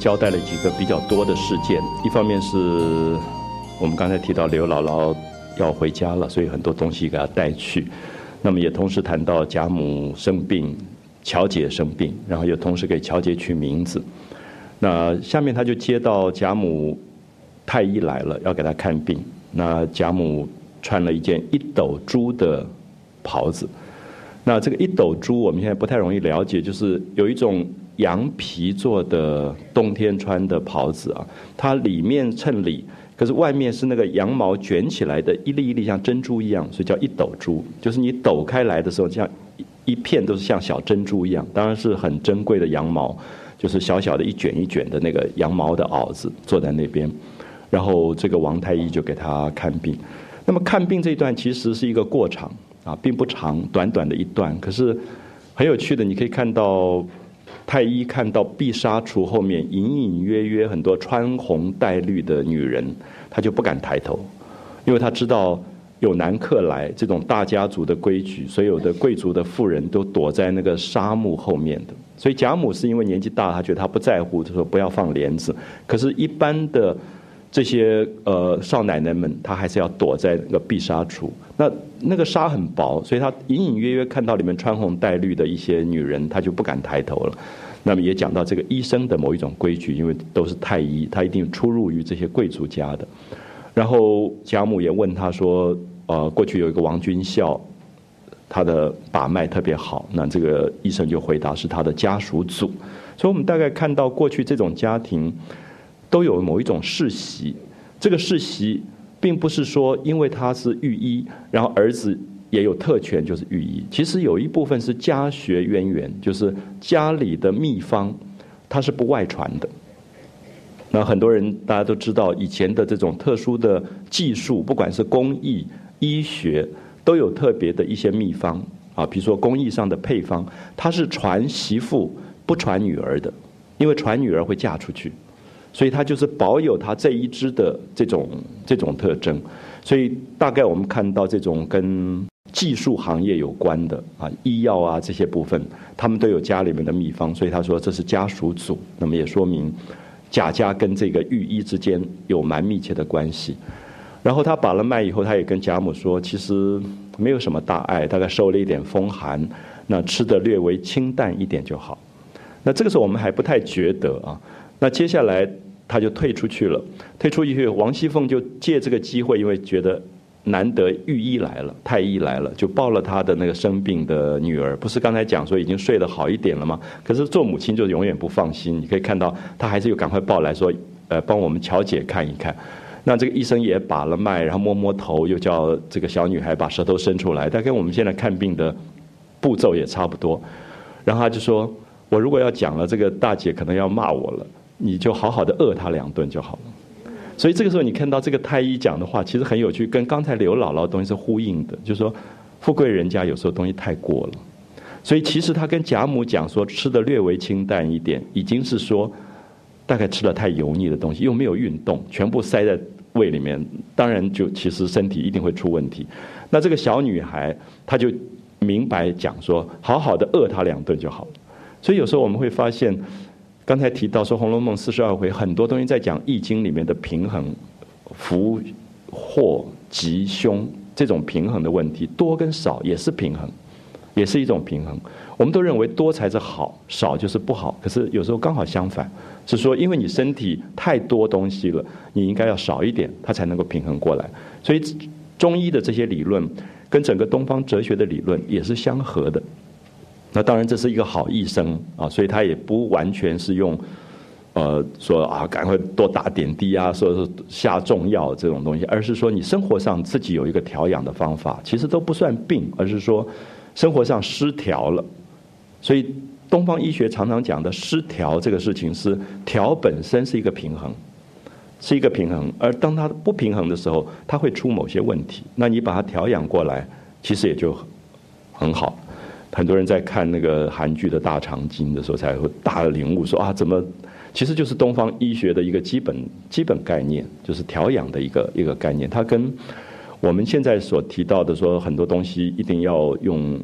交代了几个比较多的事件，一方面是我们刚才提到刘姥姥要回家了，所以很多东西给她带去。那么也同时谈到贾母生病，乔姐生病，然后又同时给乔姐取名字。那下面他就接到贾母太医来了，要给她看病。那贾母穿了一件一斗珠的袍子。那这个一斗珠，我们现在不太容易了解，就是有一种羊皮做的冬天穿的袍子啊，它里面衬里，可是外面是那个羊毛卷起来的一粒一粒像珍珠一样，所以叫一斗珠。就是你抖开来的时候，像一片都是像小珍珠一样，当然是很珍贵的羊毛，就是小小的一卷一卷的那个羊毛的袄子坐在那边，然后这个王太医就给他看病。那么看病这一段其实是一个过场。啊，并不长，短短的一段，可是很有趣的。你可以看到太医看到碧纱橱后面隐隐约约很多穿红戴绿的女人，他就不敢抬头，因为他知道有男客来，这种大家族的规矩，所有的贵族的妇人都躲在那个纱幕后面的。所以贾母是因为年纪大，她觉得她不在乎，他说不要放帘子。可是，一般的。这些呃少奶奶们，她还是要躲在那个碧纱处。那那个纱很薄，所以她隐隐约约看到里面穿红戴绿的一些女人，她就不敢抬头了。那么也讲到这个医生的某一种规矩，因为都是太医，他一定出入于这些贵族家的。然后贾母也问他说：“呃，过去有一个王君孝，他的把脉特别好。”那这个医生就回答是他的家属祖。所以我们大概看到过去这种家庭。都有某一种世袭，这个世袭并不是说因为他是御医，然后儿子也有特权就是御医。其实有一部分是家学渊源，就是家里的秘方，它是不外传的。那很多人大家都知道，以前的这种特殊的技术，不管是工艺、医学，都有特别的一些秘方啊。比如说工艺上的配方，它是传媳妇不传女儿的，因为传女儿会嫁出去。所以它就是保有它这一支的这种这种特征，所以大概我们看到这种跟技术行业有关的啊，医药啊这些部分，他们都有家里面的秘方，所以他说这是家属组，那么也说明贾家跟这个御医之间有蛮密切的关系。然后他把了脉以后，他也跟贾母说，其实没有什么大碍，大概受了一点风寒，那吃的略微清淡一点就好。那这个时候我们还不太觉得啊。那接下来他就退出去了，退出去，王熙凤就借这个机会，因为觉得难得御医来了，太医来了，就抱了他的那个生病的女儿。不是刚才讲说已经睡得好一点了吗？可是做母亲就永远不放心。你可以看到他还是又赶快抱来说，呃，帮我们乔姐看一看。那这个医生也把了脉，然后摸摸头，又叫这个小女孩把舌头伸出来。但跟我们现在看病的步骤也差不多。然后他就说：“我如果要讲了，这个大姐可能要骂我了。”你就好好的饿他两顿就好了，所以这个时候你看到这个太医讲的话，其实很有趣，跟刚才刘姥姥东西是呼应的。就是说，富贵人家有时候东西太过了，所以其实他跟贾母讲说吃的略微清淡一点，已经是说大概吃了太油腻的东西，又没有运动，全部塞在胃里面，当然就其实身体一定会出问题。那这个小女孩她就明白讲说，好好的饿他两顿就好了。所以有时候我们会发现。刚才提到说《红楼梦》四十二回很多东西在讲《易经》里面的平衡，福、祸、吉、凶这种平衡的问题，多跟少也是平衡，也是一种平衡。我们都认为多才是好，少就是不好。可是有时候刚好相反，是说因为你身体太多东西了，你应该要少一点，它才能够平衡过来。所以中医的这些理论跟整个东方哲学的理论也是相合的。那当然，这是一个好医生啊，所以他也不完全是用，呃，说啊，赶快多打点滴啊，说是下重药这种东西，而是说你生活上自己有一个调养的方法，其实都不算病，而是说生活上失调了。所以东方医学常常讲的失调这个事情，是调本身是一个平衡，是一个平衡，而当它不平衡的时候，它会出某些问题。那你把它调养过来，其实也就很好。很多人在看那个韩剧的《大长今》的时候，才会大领悟说啊，怎么，其实就是东方医学的一个基本基本概念，就是调养的一个一个概念。它跟我们现在所提到的说很多东西一定要用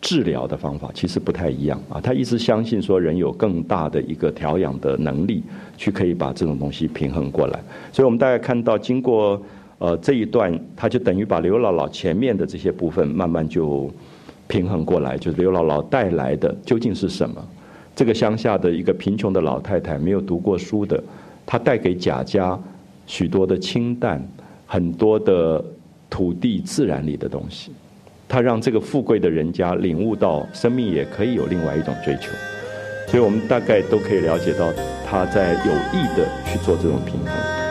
治疗的方法其实不太一样啊。他一直相信说人有更大的一个调养的能力，去可以把这种东西平衡过来。所以我们大概看到，经过呃这一段，他就等于把刘姥姥前面的这些部分慢慢就平衡过来，就是刘姥姥带来的究竟是什么？这个乡下的一个贫穷的老太太，没有读过书的，她带给贾家许多的清淡，很多的土地自然里的东西。他让这个富贵的人家领悟到，生命也可以有另外一种追求，所以我们大概都可以了解到，他在有意的去做这种平衡。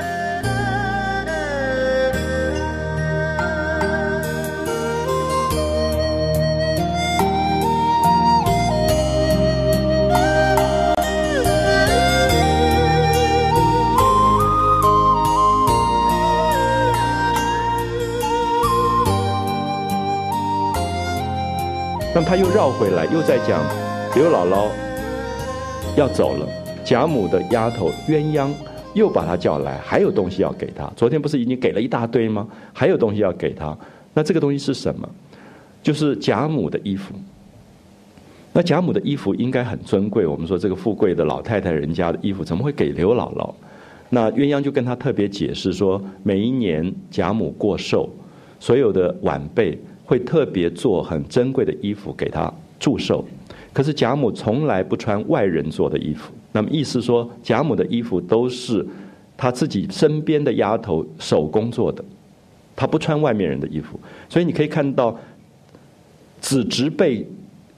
他又绕回来，又在讲刘姥姥要走了，贾母的丫头鸳鸯又把他叫来，还有东西要给他。昨天不是已经给了一大堆吗？还有东西要给他。那这个东西是什么？就是贾母的衣服。那贾母的衣服应该很尊贵。我们说这个富贵的老太太人家的衣服怎么会给刘姥姥？那鸳鸯就跟他特别解释说，每一年贾母过寿，所有的晚辈。会特别做很珍贵的衣服给他祝寿，可是贾母从来不穿外人做的衣服。那么意思说，贾母的衣服都是她自己身边的丫头手工做的，她不穿外面人的衣服。所以你可以看到，子侄辈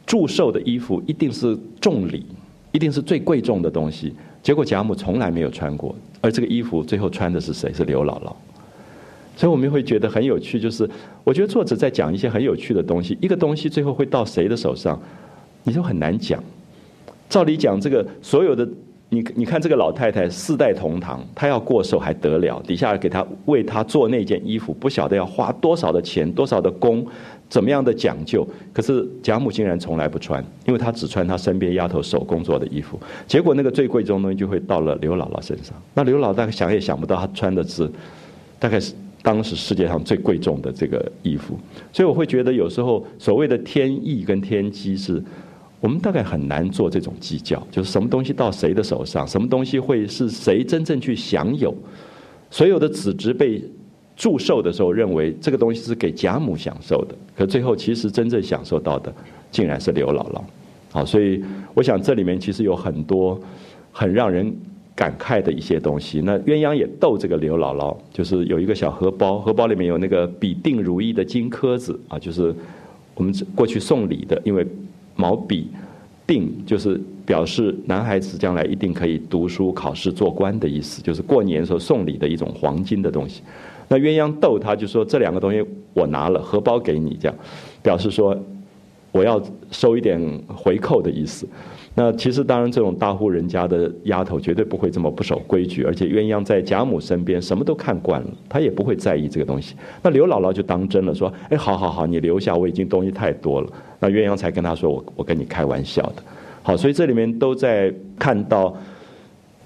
祝寿的衣服一定是重礼，一定是最贵重的东西。结果贾母从来没有穿过，而这个衣服最后穿的是谁？是刘姥姥。所以我们会觉得很有趣，就是我觉得作者在讲一些很有趣的东西。一个东西最后会到谁的手上，你就很难讲。照理讲，这个所有的你你看这个老太太四代同堂，她要过寿还得了？底下给她为她做那件衣服，不晓得要花多少的钱、多少的工，怎么样的讲究？可是贾母竟然从来不穿，因为她只穿她身边丫头手工做的衣服。结果那个最贵重的东西就会到了刘姥姥身上。那刘姥姥想也想不到，她穿的是大概是。当时世界上最贵重的这个衣服，所以我会觉得有时候所谓的天意跟天机是，我们大概很难做这种计较，就是什么东西到谁的手上，什么东西会是谁真正去享有。所有的子侄被祝寿的时候，认为这个东西是给贾母享受的，可最后其实真正享受到的，竟然是刘姥姥。好，所以我想这里面其实有很多很让人。感慨的一些东西，那鸳鸯也逗这个刘姥姥，就是有一个小荷包，荷包里面有那个笔定如意的金颗子啊，就是我们过去送礼的，因为毛笔定就是表示男孩子将来一定可以读书考试做官的意思，就是过年时候送礼的一种黄金的东西。那鸳鸯逗他就说这两个东西我拿了，荷包给你，这样表示说我要收一点回扣的意思。那其实当然，这种大户人家的丫头绝对不会这么不守规矩，而且鸳鸯在贾母身边，什么都看惯了，她也不会在意这个东西。那刘姥姥就当真了，说：“哎，好好好，你留下，我已经东西太多了。”那鸳鸯才跟她说：“我我跟你开玩笑的。”好，所以这里面都在看到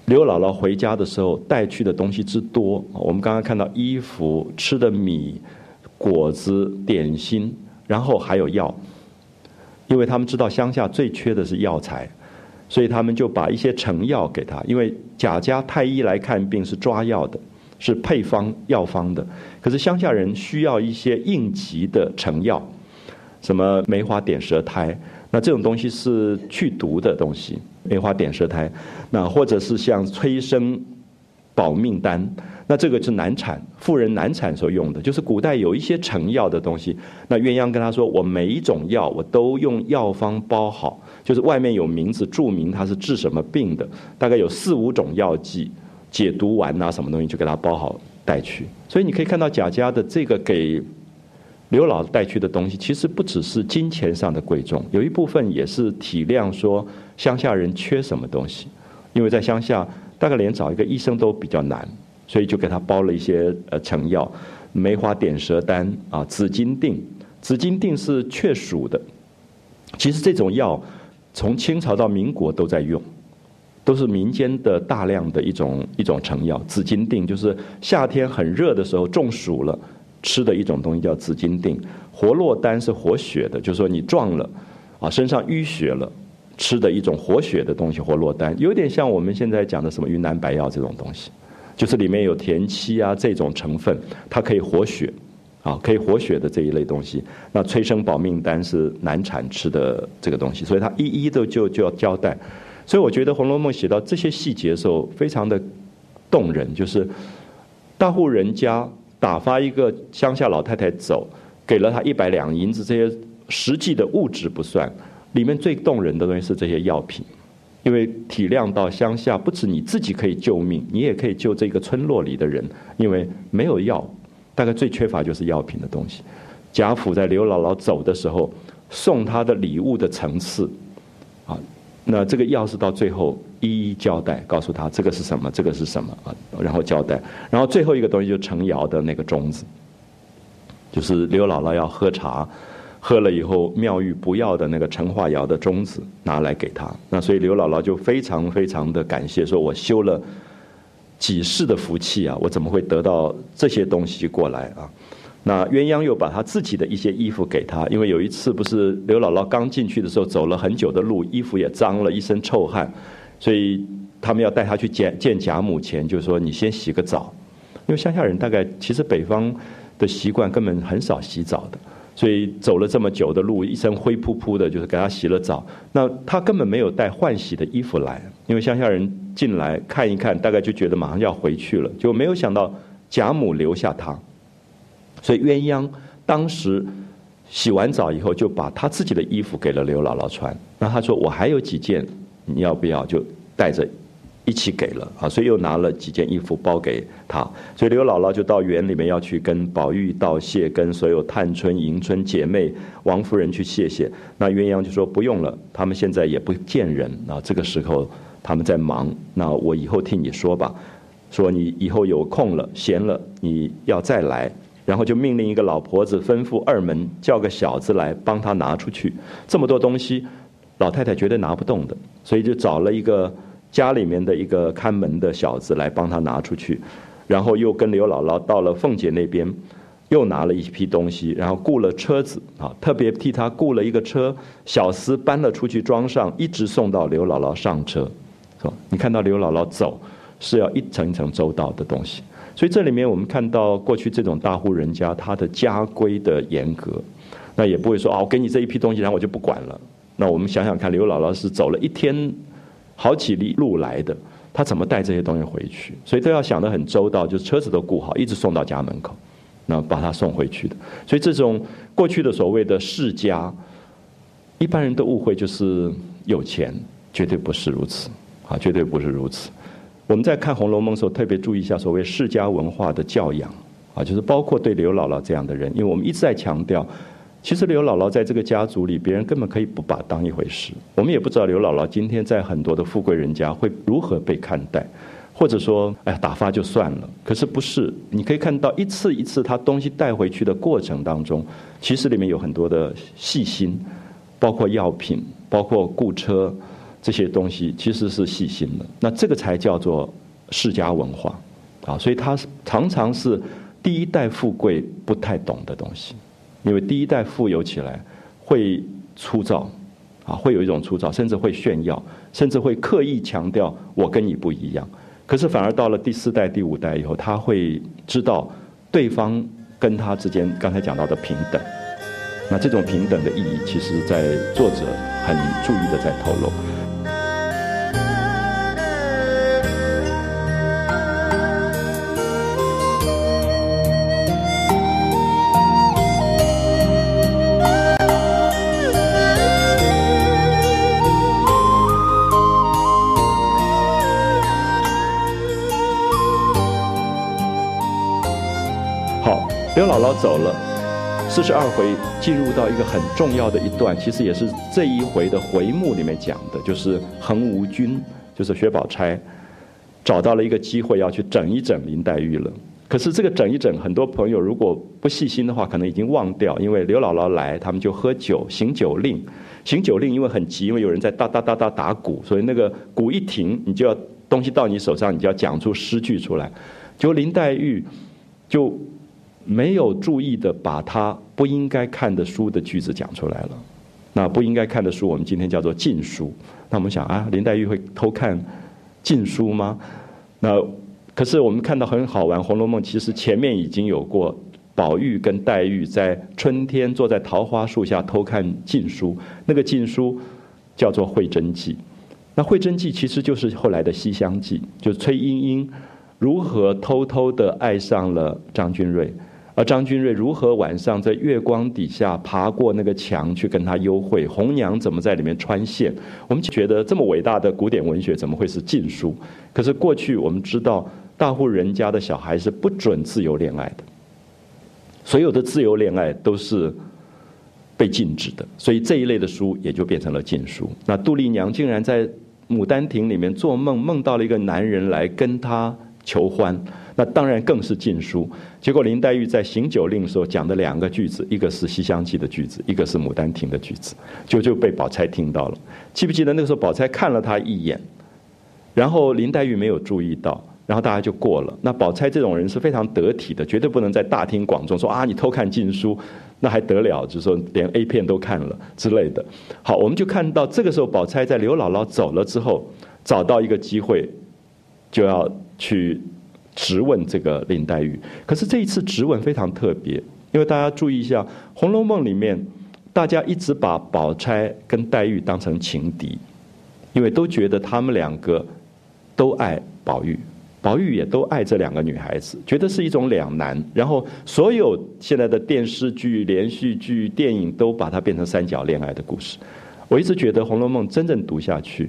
刘姥姥回家的时候带去的东西之多。我们刚刚看到衣服、吃的米、果子、点心，然后还有药，因为他们知道乡下最缺的是药材。所以他们就把一些成药给他，因为贾家太医来看病是抓药的，是配方药方的。可是乡下人需要一些应急的成药，什么梅花点舌苔，那这种东西是去毒的东西，梅花点舌苔，那或者是像催生保命丹。那这个是难产，妇人难产所用的，就是古代有一些成药的东西。那鸳鸯跟他说：“我每一种药我都用药方包好，就是外面有名字注明它是治什么病的，大概有四五种药剂、解毒丸啊什么东西，就给他包好带去。所以你可以看到贾家的这个给刘老带去的东西，其实不只是金钱上的贵重，有一部分也是体谅说乡下人缺什么东西，因为在乡下大概连找一个医生都比较难。”所以就给他包了一些呃成药，梅花点舌丹啊，紫金锭，紫金锭是雀属的。其实这种药从清朝到民国都在用，都是民间的大量的一种一种成药。紫金锭就是夏天很热的时候中暑了吃的一种东西，叫紫金锭。活络丹是活血的，就是说你撞了啊，身上淤血了，吃的一种活血的东西活络丹，有点像我们现在讲的什么云南白药这种东西，就是里面有田七啊这种成分，它可以活血，啊，可以活血的这一类东西。那催生保命丹是难产吃的这个东西，所以他一一的就就要交代。所以我觉得《红楼梦》写到这些细节的时候，非常的动人，就是大户人家打发一个乡下老太太走，给了她一百两银子，这些实际的物质不算，里面最动人的东西是这些药品，因为体谅到乡下不止你自己可以救命，你也可以救这个村落里的人，因为没有药，大概最缺乏就是药品的东西。贾府在刘姥姥走的时候送她的礼物的层次，啊。那这个药是到最后一一交代，告诉他这个是什么，这个是什么啊，然后交代，然后最后一个东西就成窑的那个盅子，就是刘姥姥要喝茶，喝了以后妙玉不要的那个成化窑的盅子拿来给他，那所以刘姥姥就非常非常的感谢，说我修了几世的福气啊，我怎么会得到这些东西过来啊？那鸳鸯又把他自己的一些衣服给他，因为有一次不是刘姥姥刚进去的时候走了很久的路，衣服也脏了，一身臭汗，所以他们要带他去见见贾母前，就说你先洗个澡，因为乡下人大概其实北方的习惯根本很少洗澡的，所以走了这么久的路，一身灰扑扑的，就是给他洗了澡。那他根本没有带换洗的衣服来，因为乡下人进来看一看，大概就觉得马上要回去了，就没有想到贾母留下他。所以鸳鸯当时洗完澡以后，就把他自己的衣服给了刘姥姥穿。那他说：“我还有几件，你要不要？”就带着一起给了啊。所以又拿了几件衣服包给他。所以刘姥姥就到园里面要去跟宝玉道谢，跟所有探春、迎春姐妹、王夫人去谢谢。那鸳鸯就说：“不用了，他们现在也不见人啊。这个时候他们在忙，那我以后替你说吧。说你以后有空了、闲了，你要再来。”然后就命令一个老婆子吩咐二门叫个小子来帮他拿出去。这么多东西，老太太绝对拿不动的，所以就找了一个家里面的一个看门的小子来帮他拿出去。然后又跟刘姥姥到了凤姐那边，又拿了一批东西，然后雇了车子啊，特别替他雇了一个车，小厮搬了出去装上，一直送到刘姥姥上车。是你看到刘姥姥走，是要一层一层周到的东西。所以这里面我们看到过去这种大户人家，他的家规的严格，那也不会说啊，我给你这一批东西，然后我就不管了。那我们想想看，刘姥姥是走了一天好几里路来的，他怎么带这些东西回去？所以都要想得很周到，就是车子都雇好，一直送到家门口，那把他送回去的。所以这种过去的所谓的世家，一般人都误会就是有钱，绝对不是如此啊，绝对不是如此。我们在看《红楼梦》的时候，特别注意一下所谓世家文化的教养，啊，就是包括对刘姥姥这样的人，因为我们一直在强调，其实刘姥姥在这个家族里，别人根本可以不把她当一回事。我们也不知道刘姥姥今天在很多的富贵人家会如何被看待，或者说，哎，打发就算了。可是不是，你可以看到一次一次她东西带回去的过程当中，其实里面有很多的细心，包括药品，包括雇车。这些东西其实是细心的，那这个才叫做世家文化，啊，所以它常常是第一代富贵不太懂的东西，因为第一代富有起来会粗糙，啊，会有一种粗糙，甚至会炫耀，甚至会刻意强调我跟你不一样。可是反而到了第四代、第五代以后，他会知道对方跟他之间刚才讲到的平等，那这种平等的意义，其实在作者很注意的在透露。四十二回进入到一个很重要的一段，其实也是这一回的回目里面讲的，就是恒无君，就是薛宝钗找到了一个机会要去整一整林黛玉了。可是这个整一整，很多朋友如果不细心的话，可能已经忘掉，因为刘姥姥来，他们就喝酒行酒令，行酒令因为很急，因为有人在哒哒哒哒打鼓，所以那个鼓一停，你就要东西到你手上，你就要讲出诗句出来，就林黛玉就。没有注意的把他不应该看的书的句子讲出来了，那不应该看的书，我们今天叫做禁书。那我们想啊，林黛玉会偷看禁书吗？那可是我们看到很好玩，《红楼梦》其实前面已经有过宝玉跟黛玉在春天坐在桃花树下偷看禁书，那个禁书叫做《会真记》。那《会真记》其实就是后来的《西厢记》，就崔莺莺如何偷偷的爱上了张君瑞。而张君瑞如何晚上在月光底下爬过那个墙去跟他幽会？红娘怎么在里面穿线？我们觉得这么伟大的古典文学怎么会是禁书？可是过去我们知道，大户人家的小孩是不准自由恋爱的，所有的自由恋爱都是被禁止的，所以这一类的书也就变成了禁书。那杜丽娘竟然在《牡丹亭》里面做梦，梦到了一个男人来跟她求欢。那当然更是禁书。结果林黛玉在行酒令的时候讲的两个句子，一个是《西厢记》的句子，一个是《牡丹亭》的句子，就就被宝钗听到了。记不记得那个时候，宝钗看了她一眼，然后林黛玉没有注意到，然后大家就过了。那宝钗这种人是非常得体的，绝对不能在大庭广众说啊你偷看禁书，那还得了？就是说连 A 片都看了之类的。好，我们就看到这个时候，宝钗在刘姥姥走了之后，找到一个机会，就要去。质问这个林黛玉，可是这一次质问非常特别，因为大家注意一下，《红楼梦》里面大家一直把宝钗跟黛玉当成情敌，因为都觉得他们两个都爱宝玉，宝玉也都爱这两个女孩子，觉得是一种两难。然后所有现在的电视剧、连续剧、电影都把它变成三角恋爱的故事。我一直觉得《红楼梦》真正读下去。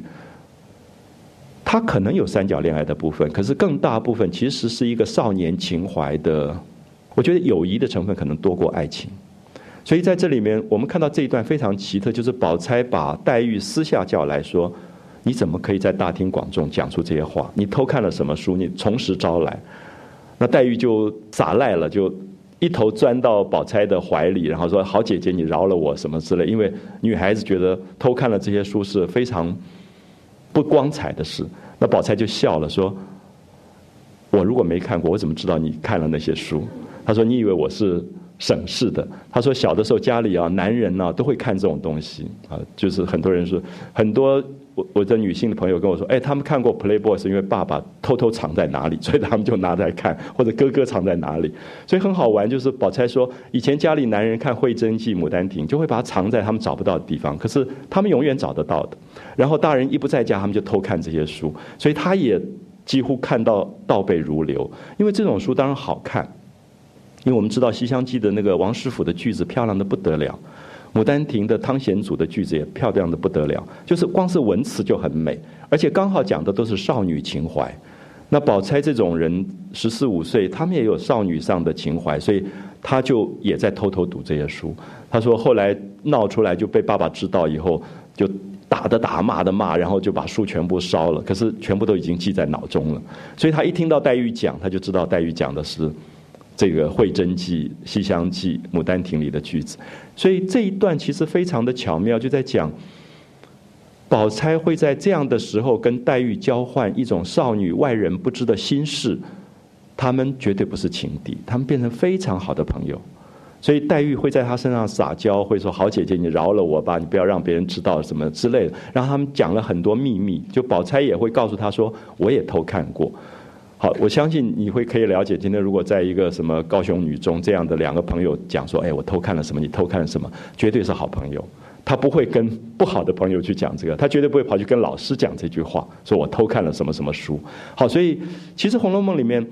它可能有三角恋爱的部分，可是更大部分其实是一个少年情怀的。我觉得友谊的成分可能多过爱情，所以在这里面，我们看到这一段非常奇特，就是宝钗把黛玉私下叫来说：“你怎么可以在大庭广众讲出这些话？你偷看了什么书？你从实招来。”那黛玉就撒赖了，就一头钻到宝钗的怀里，然后说：“好姐姐，你饶了我什么之类。”因为女孩子觉得偷看了这些书是非常。不光彩的事，那宝钗就笑了，说：“我如果没看过，我怎么知道你看了那些书？”他说：“你以为我是省事的？”他说：“小的时候家里啊，男人呢都会看这种东西啊，就是很多人说很多。”我我的女性的朋友跟我说，哎，他们看过 Playboy 是因为爸爸偷偷藏在哪里，所以他们就拿来看，或者哥哥藏在哪里，所以很好玩。就是宝钗说，以前家里男人看《会真记》《牡丹亭》，就会把它藏在他们找不到的地方，可是他们永远找得到的。然后大人一不在家，他们就偷看这些书，所以他也几乎看到倒背如流。因为这种书当然好看，因为我们知道《西厢记》的那个王师傅的句子漂亮的不得了。《牡丹亭》的汤显祖的句子也漂亮的不得了，就是光是文词就很美，而且刚好讲的都是少女情怀。那宝钗这种人十四五岁，他们也有少女上的情怀，所以他就也在偷偷读这些书。他说后来闹出来就被爸爸知道以后，就打的打骂的骂，然后就把书全部烧了。可是全部都已经记在脑中了，所以他一听到黛玉讲，他就知道黛玉讲的是。这个《会真记》《西厢记》《牡丹亭》里的句子，所以这一段其实非常的巧妙，就在讲宝钗会在这样的时候跟黛玉交换一种少女外人不知的心事，他们绝对不是情敌，他们变成非常好的朋友。所以黛玉会在她身上撒娇，会说：“好姐姐，你饶了我吧，你不要让别人知道什么之类的。”然后他们讲了很多秘密，就宝钗也会告诉他说：“我也偷看过。”好，我相信你会可以了解。今天如果在一个什么高雄女中这样的两个朋友讲说，哎，我偷看了什么？你偷看了什么？绝对是好朋友。他不会跟不好的朋友去讲这个，他绝对不会跑去跟老师讲这句话，说我偷看了什么什么书。好，所以其实《红楼梦》里面，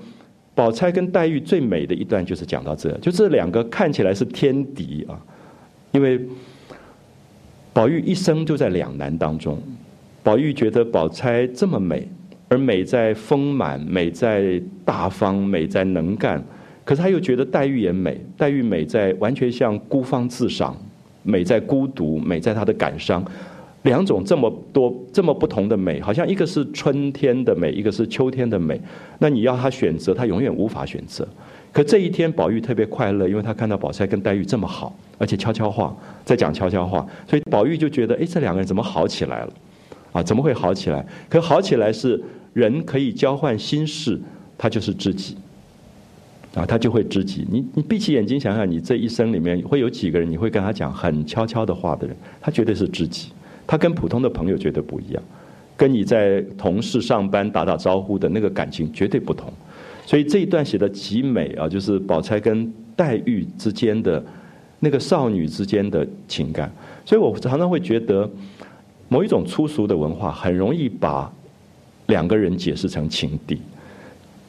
宝钗跟黛玉最美的一段就是讲到这，就这两个看起来是天敌啊，因为宝玉一生就在两难当中。宝玉觉得宝钗这么美。而美在丰满，美在大方，美在能干。可是他又觉得黛玉也美，黛玉美在完全像孤芳自赏，美在孤独，美在她的感伤。两种这么多这么不同的美，好像一个是春天的美，一个是秋天的美。那你要他选择，他永远无法选择。可这一天，宝玉特别快乐，因为他看到宝钗跟黛玉这么好，而且悄悄话在讲悄悄话，所以宝玉就觉得，哎，这两个人怎么好起来了？啊，怎么会好起来？可好起来是。人可以交换心事，他就是知己。啊，他就会知己。你你闭起眼睛想想，你这一生里面会有几个人，你会跟他讲很悄悄的话的人，他绝对是知己。他跟普通的朋友绝对不一样，跟你在同事上班打打招呼的那个感情绝对不同。所以这一段写的极美啊，就是宝钗跟黛玉之间的那个少女之间的情感。所以我常常会觉得，某一种粗俗的文化很容易把两个人解释成情敌。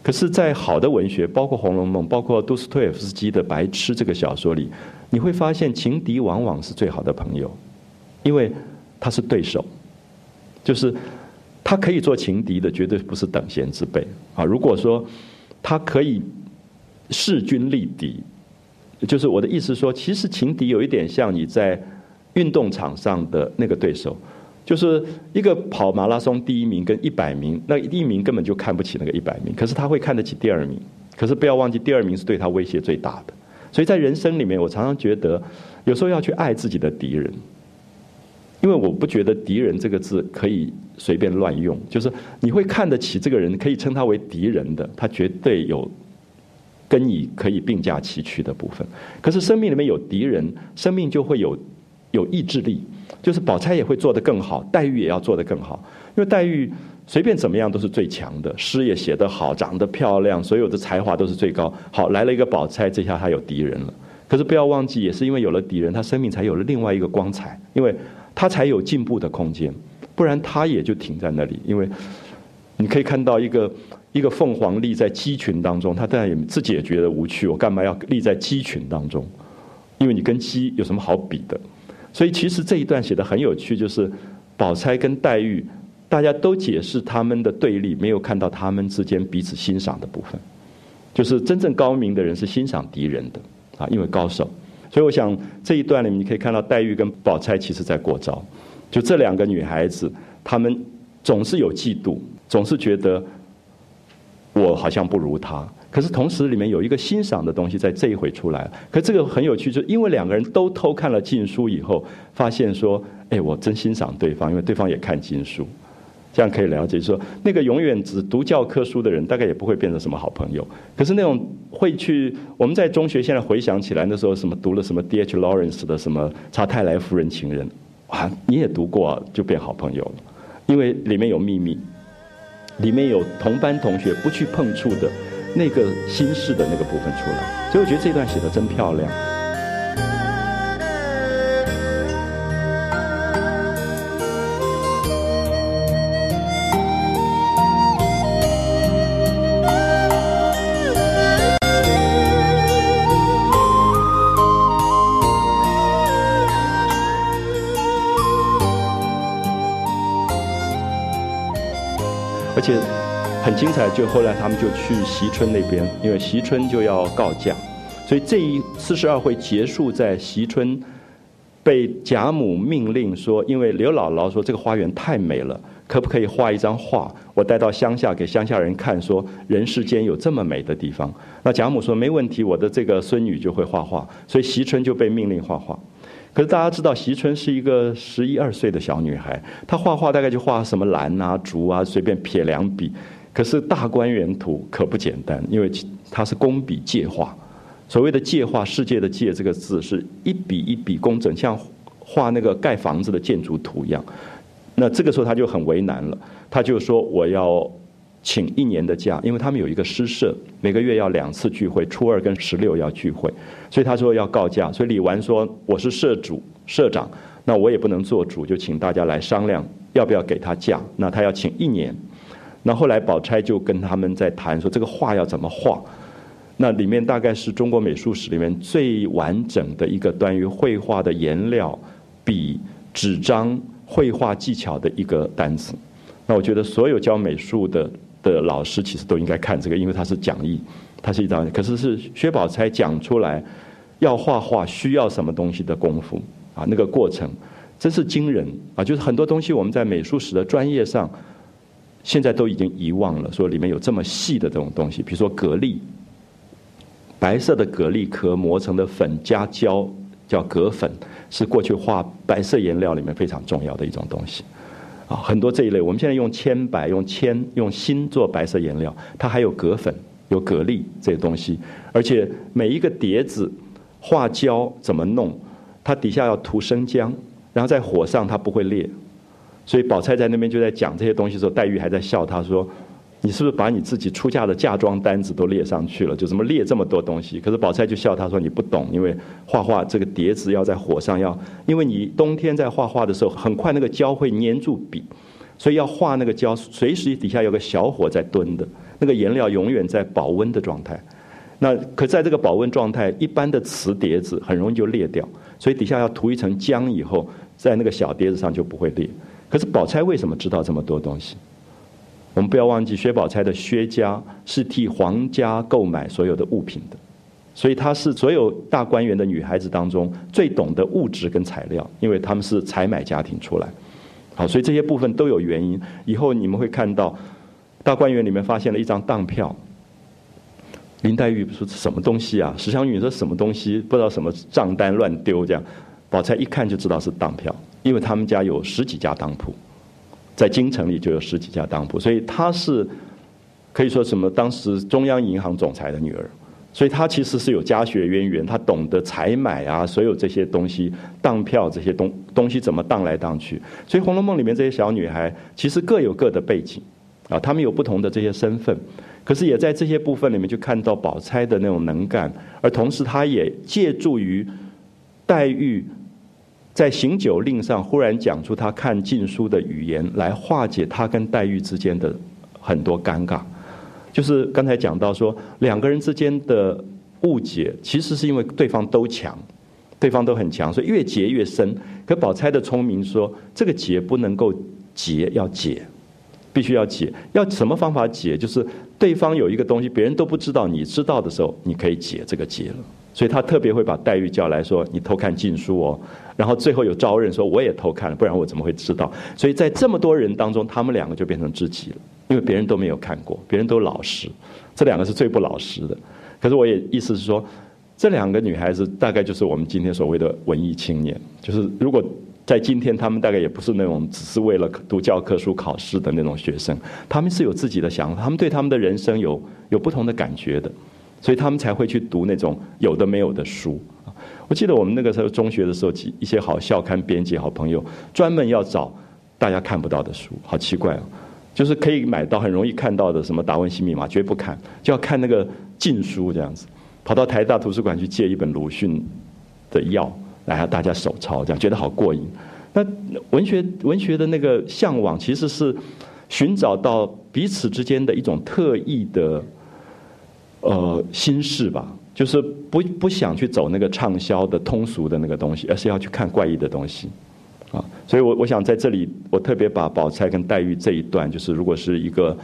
可是，在好的文学，包括《红楼梦》，包括杜斯托耶夫斯基的《白痴》这个小说里，你会发现情敌往往是最好的朋友，因为他是对手，就是他可以做情敌的，绝对不是等闲之辈啊。如果说他可以势均力敌，就是我的意思说，其实情敌有一点像你在运动场上的那个对手。就是一个跑马拉松第一名跟一百名，那第一名根本就看不起那个一百名，可是他会看得起第二名。可是不要忘记，第二名是对他威胁最大的。所以在人生里面，我常常觉得，有时候要去爱自己的敌人，因为我不觉得敌人这个字可以随便乱用。就是你会看得起这个人，可以称他为敌人的，他绝对有跟你可以并驾齐驱的部分。可是生命里面有敌人，生命就会有有意志力。就是宝钗也会做得更好，黛玉也要做得更好，因为黛玉随便怎么样都是最强的，诗也写得好，长得漂亮，所有的才华都是最高。好，来了一个宝钗，这下她有敌人了。可是不要忘记，也是因为有了敌人，她生命才有了另外一个光彩，因为他才有进步的空间，不然他也就停在那里。因为你可以看到一个一个凤凰立在鸡群当中，他当然也自己也觉得无趣，我干嘛要立在鸡群当中？因为你跟鸡有什么好比的？所以其实这一段写的很有趣，就是宝钗跟黛玉，大家都解释他们的对立，没有看到他们之间彼此欣赏的部分。就是真正高明的人是欣赏敌人的啊，因为高手。所以我想这一段里面你可以看到黛玉跟宝钗其实在过招，就这两个女孩子，她们总是有嫉妒，总是觉得我好像不如她。可是同时，里面有一个欣赏的东西在这一回出来了。可这个很有趣，就因为两个人都偷看了禁书以后，发现说：“哎，我真欣赏对方，因为对方也看禁书。”这样可以了解说，那个永远只读教科书的人，大概也不会变成什么好朋友。可是那种会去，我们在中学现在回想起来，那时候什么读了什么 D H Lawrence 的什么《查泰莱夫人情人》，哇，你也读过，就变好朋友了，因为里面有秘密，里面有同班同学不去碰触的。那个心事的那个部分出来，所以我觉得这段写的真漂亮。精彩，就后来他们就去席春那边，因为席春就要告假，所以这一四十二回结束在席春被贾母命令说，因为刘姥姥说这个花园太美了，可不可以画一张画，我带到乡下给乡下人看，说人世间有这么美的地方。那贾母说没问题，我的这个孙女就会画画，所以席春就被命令画画。可是大家知道，席春是一个十一二岁的小女孩，她画画大概就画什么兰啊、竹啊，随便撇两笔。可是大观园图可不简单，因为它是工笔借画。所谓的借画，世界的“借”这个字是一笔一笔工整，像画那个盖房子的建筑图一样。那这个时候他就很为难了，他就说：“我要请一年的假，因为他们有一个诗社，每个月要两次聚会，初二跟十六要聚会，所以他说要告假。所以李纨说：我是社主、社长，那我也不能做主，就请大家来商量要不要给他假。那他要请一年。”那后来，宝钗就跟他们在谈说这个画要怎么画。那里面大概是中国美术史里面最完整的一个关于绘画的颜料、笔、纸张、绘画技巧的一个单子。那我觉得所有教美术的的老师其实都应该看这个，因为它是讲义，它是一张。可是是薛宝钗讲出来，要画画需要什么东西的功夫啊？那个过程真是惊人啊！就是很多东西我们在美术史的专业上。现在都已经遗忘了，说里面有这么细的这种东西，比如说蛤蜊，白色的蛤蜊壳磨成的粉加胶叫蛤粉，是过去画白色颜料里面非常重要的一种东西。啊，很多这一类，我们现在用铅白、用铅、用锌做白色颜料，它还有蛤粉，有蛤蜊这些东西，而且每一个碟子画胶怎么弄，它底下要涂生姜，然后在火上它不会裂。所以宝钗在那边就在讲这些东西的时候，黛玉还在笑，她说：“你是不是把你自己出嫁的嫁妆单子都列上去了？就怎么列这么多东西？”可是宝钗就笑，她说：“你不懂，因为画画这个碟子要在火上要，因为你冬天在画画的时候，很快那个胶会粘住笔，所以要画那个胶，随时底下有个小火在蹲的，那个颜料永远在保温的状态。那可在这个保温状态，一般的瓷碟子很容易就裂掉，所以底下要涂一层浆以后，在那个小碟子上就不会裂。”可是宝钗为什么知道这么多东西？我们不要忘记，薛宝钗的薛家是替皇家购买所有的物品的，所以她是所有大观园的女孩子当中最懂得物质跟材料，因为他们是采买家庭出来。好，所以这些部分都有原因。以后你们会看到，大观园里面发现了一张当票。林黛玉说：“什么东西啊？”史湘云说：“什么东西？不知道什么账单乱丢这样。”宝钗一看就知道是当票。因为他们家有十几家当铺，在京城里就有十几家当铺，所以她是可以说什么当时中央银行总裁的女儿，所以她其实是有家学渊源，她懂得采买啊，所有这些东西当票这些东东西怎么当来当去，所以《红楼梦》里面这些小女孩其实各有各的背景啊，她们有不同的这些身份，可是也在这些部分里面就看到宝钗的那种能干，而同时她也借助于黛玉。在行酒令上忽然讲出他看禁书的语言，来化解他跟黛玉之间的很多尴尬。就是刚才讲到说，两个人之间的误解，其实是因为对方都强，对方都很强，所以越结越深。可宝钗的聪明说，这个结不能够结，要解，必须要解。要什么方法解？就是对方有一个东西，别人都不知道，你知道的时候，你可以解这个结了。所以他特别会把黛玉叫来说：“你偷看禁书哦。”然后最后有招认说：“我也偷看了，不然我怎么会知道？”所以在这么多人当中，他们两个就变成知己了，因为别人都没有看过，别人都老实，这两个是最不老实的。可是我也意思是说，这两个女孩子大概就是我们今天所谓的文艺青年，就是如果在今天，他们大概也不是那种只是为了读教科书考试的那种学生，他们是有自己的想法，他们对他们的人生有有不同的感觉的。所以他们才会去读那种有的没有的书我记得我们那个时候中学的时候，一些好校刊编辑好朋友专门要找大家看不到的书，好奇怪哦！就是可以买到很容易看到的什么《达文西密码》，绝不看，就要看那个禁书这样子。跑到台大图书馆去借一本鲁迅的药，来让大家手抄，这样觉得好过瘾。那文学文学的那个向往，其实是寻找到彼此之间的一种特异的。呃，心事吧，就是不不想去走那个畅销的通俗的那个东西，而是要去看怪异的东西，啊，所以我我想在这里，我特别把宝钗跟黛玉这一段，就是如果是一个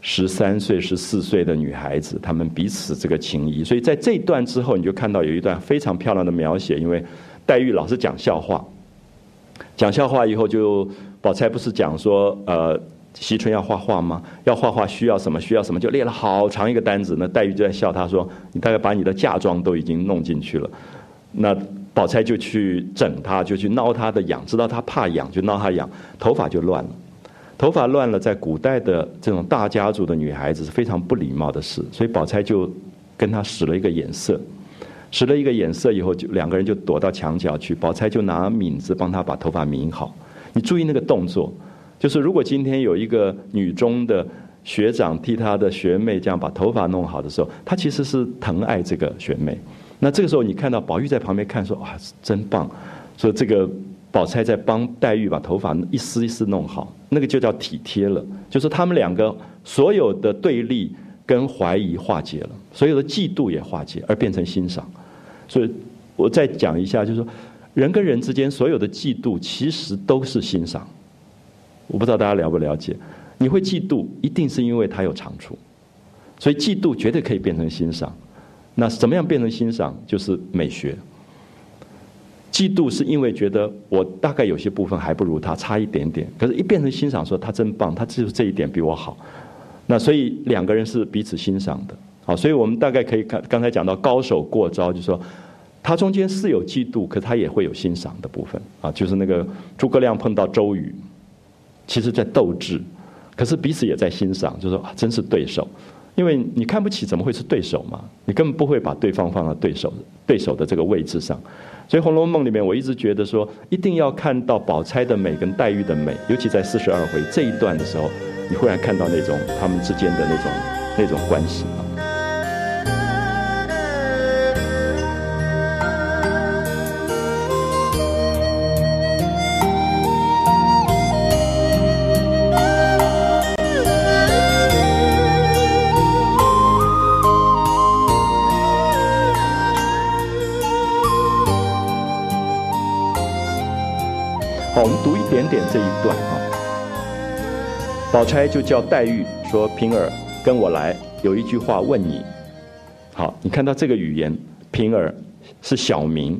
十三岁、十四岁的女孩子，她们彼此这个情谊，所以在这一段之后，你就看到有一段非常漂亮的描写，因为黛玉老是讲笑话，讲笑话以后，就宝钗不是讲说呃。惜春要画画吗？要画画需要什么？需要什么？就列了好长一个单子。那黛玉就在笑，他说：“你大概把你的嫁妆都已经弄进去了。”那宝钗就去整他，就去挠他的痒，知道他怕痒，就挠他痒，头发就乱了。头发乱了，在古代的这种大家族的女孩子是非常不礼貌的事，所以宝钗就跟他使了一个眼色，使了一个眼色以后，就两个人就躲到墙角去。宝钗就拿抿子帮他把头发抿好。你注意那个动作。就是如果今天有一个女中的学长替她的学妹这样把头发弄好的时候，她其实是疼爱这个学妹。那这个时候你看到宝玉在旁边看说哇，真棒，说这个宝钗在帮黛玉把头发一丝一丝弄好，那个就叫体贴了。就是他们两个所有的对立跟怀疑化解了，所有的嫉妒也化解，而变成欣赏。所以我再讲一下，就是说人跟人之间所有的嫉妒其实都是欣赏。我不知道大家了不了解，你会嫉妒，一定是因为他有长处，所以嫉妒绝对可以变成欣赏。那怎么样变成欣赏？就是美学。嫉妒是因为觉得我大概有些部分还不如他，差一点点。可是，一变成欣赏，说他真棒，他只有这一点比我好。那所以两个人是彼此欣赏的。好，所以我们大概可以看刚才讲到高手过招，就是说他中间是有嫉妒，可他也会有欣赏的部分啊。就是那个诸葛亮碰到周瑜。其实，在斗智，可是彼此也在欣赏，就说啊，真是对手。因为你看不起，怎么会是对手嘛？你根本不会把对方放到对手对手的这个位置上。所以《红楼梦》里面，我一直觉得说，一定要看到宝钗的美跟黛玉的美，尤其在四十二回这一段的时候，你忽然看到那种他们之间的那种那种关系。这一段啊，宝钗就叫黛玉说：“平儿，跟我来，有一句话问你。”好，你看到这个语言，平儿是小名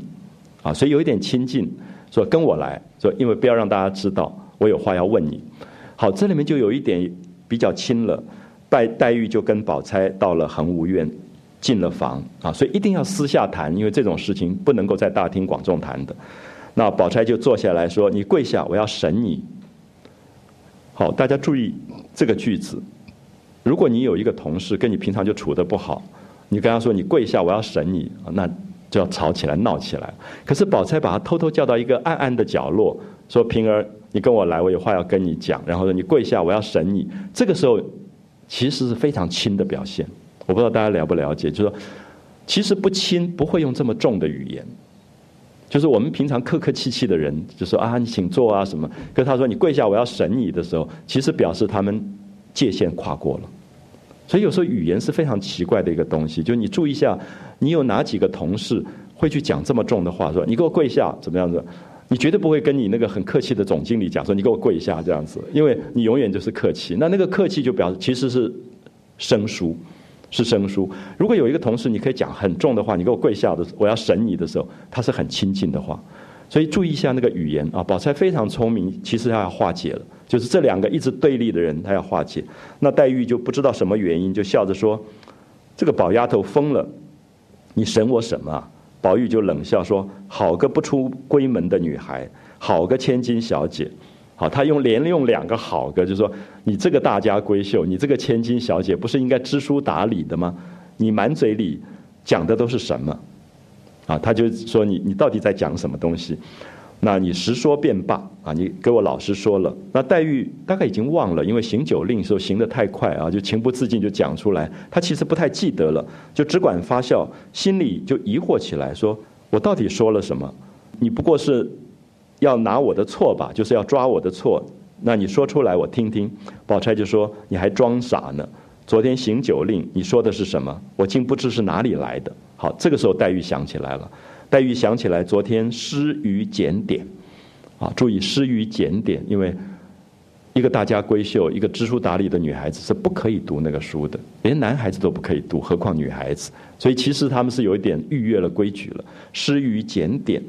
啊，所以有一点亲近，说跟我来，说因为不要让大家知道我有话要问你。好，这里面就有一点比较亲了。黛黛玉就跟宝钗到了恒芜院，进了房啊，所以一定要私下谈，因为这种事情不能够在大庭广众谈的。那宝钗就坐下来说：“你跪下，我要审你。”好，大家注意这个句子。如果你有一个同事跟你平常就处得不好，你跟他说：“你跪下，我要审你。”那就要吵起来、闹起来。可是宝钗把他偷偷叫到一个暗暗的角落，说：“平儿，你跟我来，我有话要跟你讲。”然后说：“你跪下，我要审你。”这个时候其实是非常轻的表现。我不知道大家了不了解，就是说，其实不轻不会用这么重的语言。就是我们平常客客气气的人，就说啊，你请坐啊什么。可是他说你跪下，我要审你的时候，其实表示他们界限跨过了。所以有时候语言是非常奇怪的一个东西。就你注意一下，你有哪几个同事会去讲这么重的话？说你给我跪下，怎么样子？你绝对不会跟你那个很客气的总经理讲说你给我跪下这样子，因为你永远就是客气。那那个客气就表示其实是生疏。是生疏。如果有一个同事，你可以讲很重的话，你给我跪下的，我要审你的时候，他是很亲近的话。所以注意一下那个语言啊。宝钗非常聪明，其实她要化解了，就是这两个一直对立的人，她要化解。那黛玉就不知道什么原因，就笑着说：“这个宝丫头疯了，你审我什么？”宝玉就冷笑说：“好个不出闺门的女孩，好个千金小姐。”好，他用连用两个好个，就说，你这个大家闺秀，你这个千金小姐，不是应该知书达理的吗？你满嘴里讲的都是什么？啊，他就说你你到底在讲什么东西？那你实说便罢啊，你给我老实说了。那黛玉大概已经忘了，因为行酒令时候行得太快啊，就情不自禁就讲出来。他其实不太记得了，就只管发笑，心里就疑惑起来，说我到底说了什么？你不过是。要拿我的错吧，就是要抓我的错。那你说出来，我听听。宝钗就说：“你还装傻呢？昨天行酒令，你说的是什么？我竟不知是哪里来的。”好，这个时候黛玉想起来了。黛玉想起来，昨天失于检点。啊，注意失于检点，因为一个大家闺秀，一个知书达理的女孩子是不可以读那个书的，连男孩子都不可以读，何况女孩子？所以其实他们是有一点逾越了规矩了，失于检点。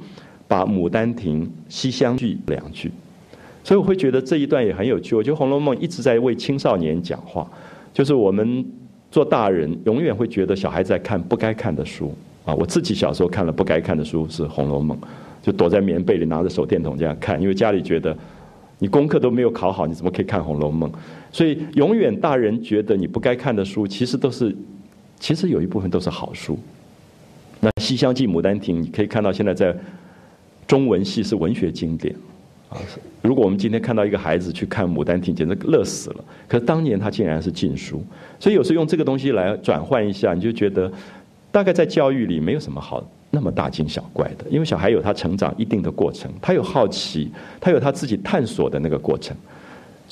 把《牡丹亭》《西厢记》两句，所以我会觉得这一段也很有趣。我觉得《红楼梦》一直在为青少年讲话，就是我们做大人永远会觉得小孩子在看不该看的书啊。我自己小时候看了不该看的书是《红楼梦》，就躲在棉被里拿着手电筒这样看，因为家里觉得你功课都没有考好，你怎么可以看《红楼梦》？所以永远大人觉得你不该看的书，其实都是其实有一部分都是好书。那《西厢记》《牡丹亭》，你可以看到现在在。中文系是文学经典，啊，如果我们今天看到一个孩子去看《牡丹亭》，简直乐死了。可是当年他竟然是禁书，所以有时候用这个东西来转换一下，你就觉得大概在教育里没有什么好那么大惊小怪的，因为小孩有他成长一定的过程，他有好奇，他有他自己探索的那个过程。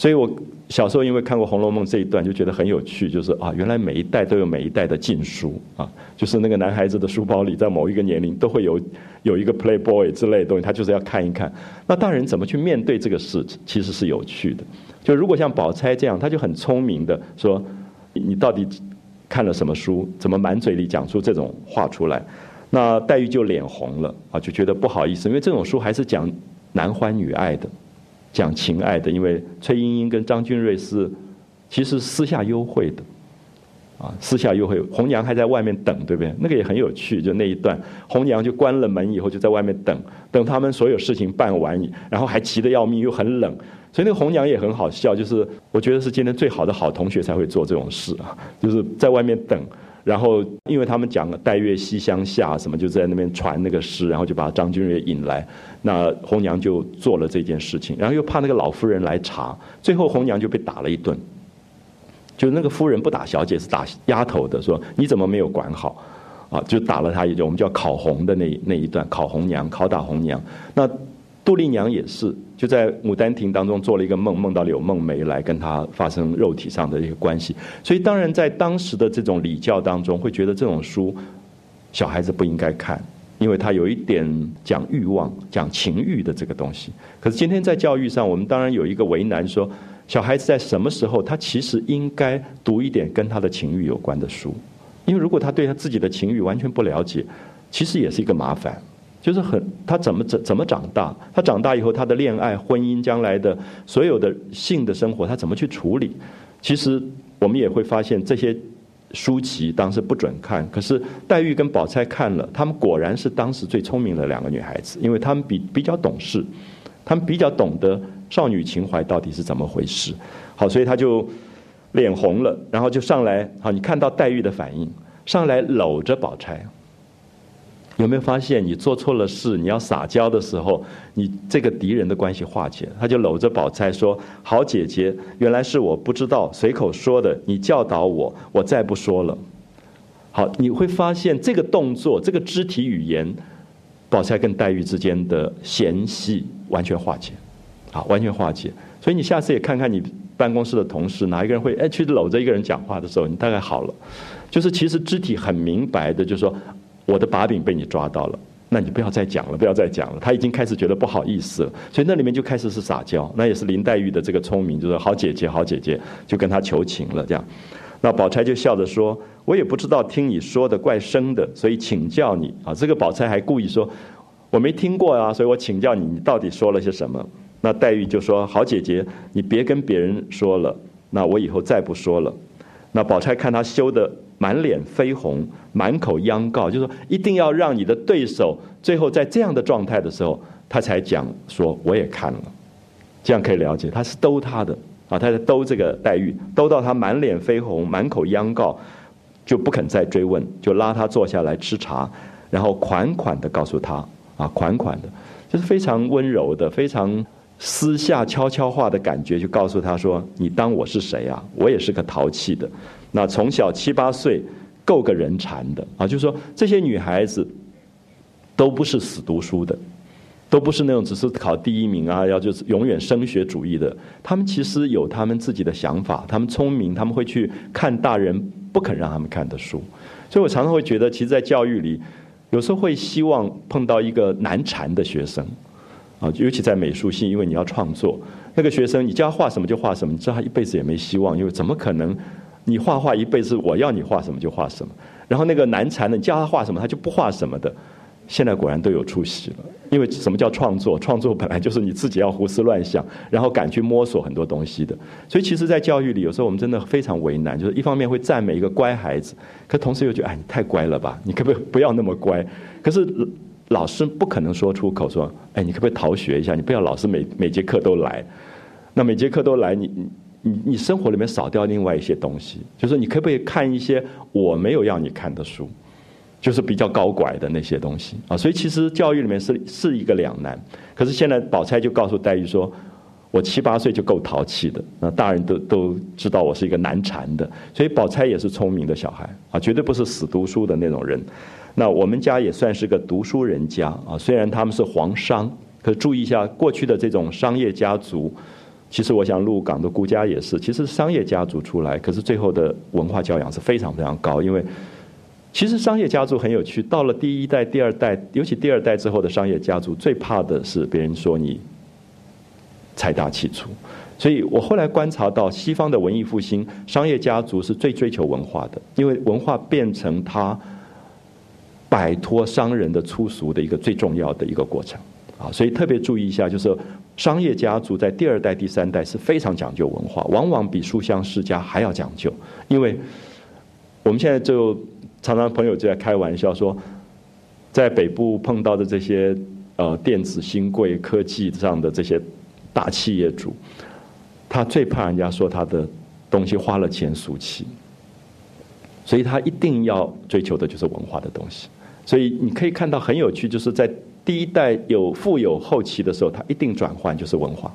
所以我小时候因为看过《红楼梦》这一段，就觉得很有趣，就是啊，原来每一代都有每一代的禁书啊，就是那个男孩子的书包里，在某一个年龄都会有有一个 Playboy 之类的东西，他就是要看一看。那大人怎么去面对这个事，其实是有趣的。就如果像宝钗这样，他就很聪明的说，你到底看了什么书？怎么满嘴里讲出这种话出来？那黛玉就脸红了啊，就觉得不好意思，因为这种书还是讲男欢女爱的。讲情爱的，因为崔莺莺跟张君瑞是其实私下幽会的，啊，私下幽会，红娘还在外面等，对不对？那个也很有趣，就那一段，红娘就关了门以后就在外面等，等他们所有事情办完，然后还急得要命，又很冷，所以那个红娘也很好笑，就是我觉得是今天最好的好同学才会做这种事啊，就是在外面等。然后，因为他们讲“待月西厢下”什么，就在那边传那个诗，然后就把张君瑞引来。那红娘就做了这件事情，然后又怕那个老夫人来查，最后红娘就被打了一顿。就那个夫人不打小姐，是打丫头的，说你怎么没有管好？啊，就打了她一顿。我们叫考红的那那一段，考红娘，拷打红娘。那。杜丽娘也是，就在《牡丹亭》当中做了一个梦，梦到柳梦梅来跟她发生肉体上的一个关系。所以，当然在当时的这种礼教当中，会觉得这种书小孩子不应该看，因为他有一点讲欲望、讲情欲的这个东西。可是今天在教育上，我们当然有一个为难，说小孩子在什么时候他其实应该读一点跟他的情欲有关的书，因为如果他对他自己的情欲完全不了解，其实也是一个麻烦。就是很，他怎么怎怎么长大？他长大以后，他的恋爱、婚姻、将来的所有的性的生活，他怎么去处理？其实我们也会发现，这些书籍当时不准看，可是黛玉跟宝钗看了，他们果然是当时最聪明的两个女孩子，因为她们比比较懂事，她们比较懂得少女情怀到底是怎么回事。好，所以他就脸红了，然后就上来。好，你看到黛玉的反应，上来搂着宝钗。有没有发现，你做错了事，你要撒娇的时候，你这个敌人的关系化解，他就搂着宝钗说：“好姐姐，原来是我不知道，随口说的，你教导我，我再不说了。”好，你会发现这个动作，这个肢体语言，宝钗跟黛玉之间的嫌隙完全化解，好，完全化解。所以你下次也看看你办公室的同事，哪一个人会哎去搂着一个人讲话的时候，你大概好了，就是其实肢体很明白的，就是说。我的把柄被你抓到了，那你不要再讲了，不要再讲了。他已经开始觉得不好意思了，所以那里面就开始是撒娇，那也是林黛玉的这个聪明，就是好姐姐，好姐姐，就跟他求情了。这样，那宝钗就笑着说：“我也不知道听你说的怪生的，所以请教你啊。”这个宝钗还故意说：“我没听过啊，所以我请教你，你到底说了些什么？”那黛玉就说：“好姐姐，你别跟别人说了，那我以后再不说了。”那宝钗看他羞得。满脸绯红，满口央告，就是说一定要让你的对手最后在这样的状态的时候，他才讲说我也看了，这样可以了解他是兜他的啊，他在兜这个黛玉，兜到他满脸绯红，满口央告，就不肯再追问，就拉他坐下来吃茶，然后款款的告诉他啊，款款的，就是非常温柔的，非常私下悄悄话的感觉，就告诉他说，你当我是谁啊？我也是个淘气的。那从小七八岁够个人馋的啊，就是说这些女孩子都不是死读书的，都不是那种只是考第一名啊，要就是永远升学主义的。她们其实有她们自己的想法，她们聪明，她们会去看大人不肯让他们看的书。所以我常常会觉得，其实，在教育里，有时候会希望碰到一个难缠的学生啊，尤其在美术系，因为你要创作，那个学生你叫他画什么就画什么，你知道他一辈子也没希望，因为怎么可能？你画画一辈子，我要你画什么就画什么。然后那个难缠的，你叫他画什么，他就不画什么的。现在果然都有出息了，因为什么叫创作？创作本来就是你自己要胡思乱想，然后敢去摸索很多东西的。所以其实，在教育里，有时候我们真的非常为难，就是一方面会赞美一个乖孩子，可同时又觉得，哎，你太乖了吧？你可不可以 不要那么乖？可是老师不可能说出口说，哎，你可不可以逃学一下？你不要老是每每节课都来。那每节课都来，你你。你生活里面少掉另外一些东西，就是你可不可以看一些我没有要你看的书，就是比较高拐的那些东西啊。所以其实教育里面是是一个两难。可是现在宝钗就告诉黛玉说：“我七八岁就够淘气的，那大人都都知道我是一个难缠的。”所以宝钗也是聪明的小孩啊，绝对不是死读书的那种人。那我们家也算是个读书人家啊，虽然他们是皇商，可注意一下过去的这种商业家族。其实我想，鹿港的顾家也是，其实商业家族出来，可是最后的文化教养是非常非常高。因为其实商业家族很有趣，到了第一代、第二代，尤其第二代之后的商业家族，最怕的是别人说你财大气粗。所以我后来观察到，西方的文艺复兴，商业家族是最追求文化的，因为文化变成他摆脱商人的粗俗的一个最重要的一个过程。啊，所以特别注意一下，就是。商业家族在第二代、第三代是非常讲究文化，往往比书香世家还要讲究。因为我们现在就常常朋友就在开玩笑说，在北部碰到的这些呃电子新贵科技上的这些大企业主，他最怕人家说他的东西花了钱俗气，所以他一定要追求的就是文化的东西。所以你可以看到很有趣，就是在第一代有富有后期的时候，他一定转换就是文化，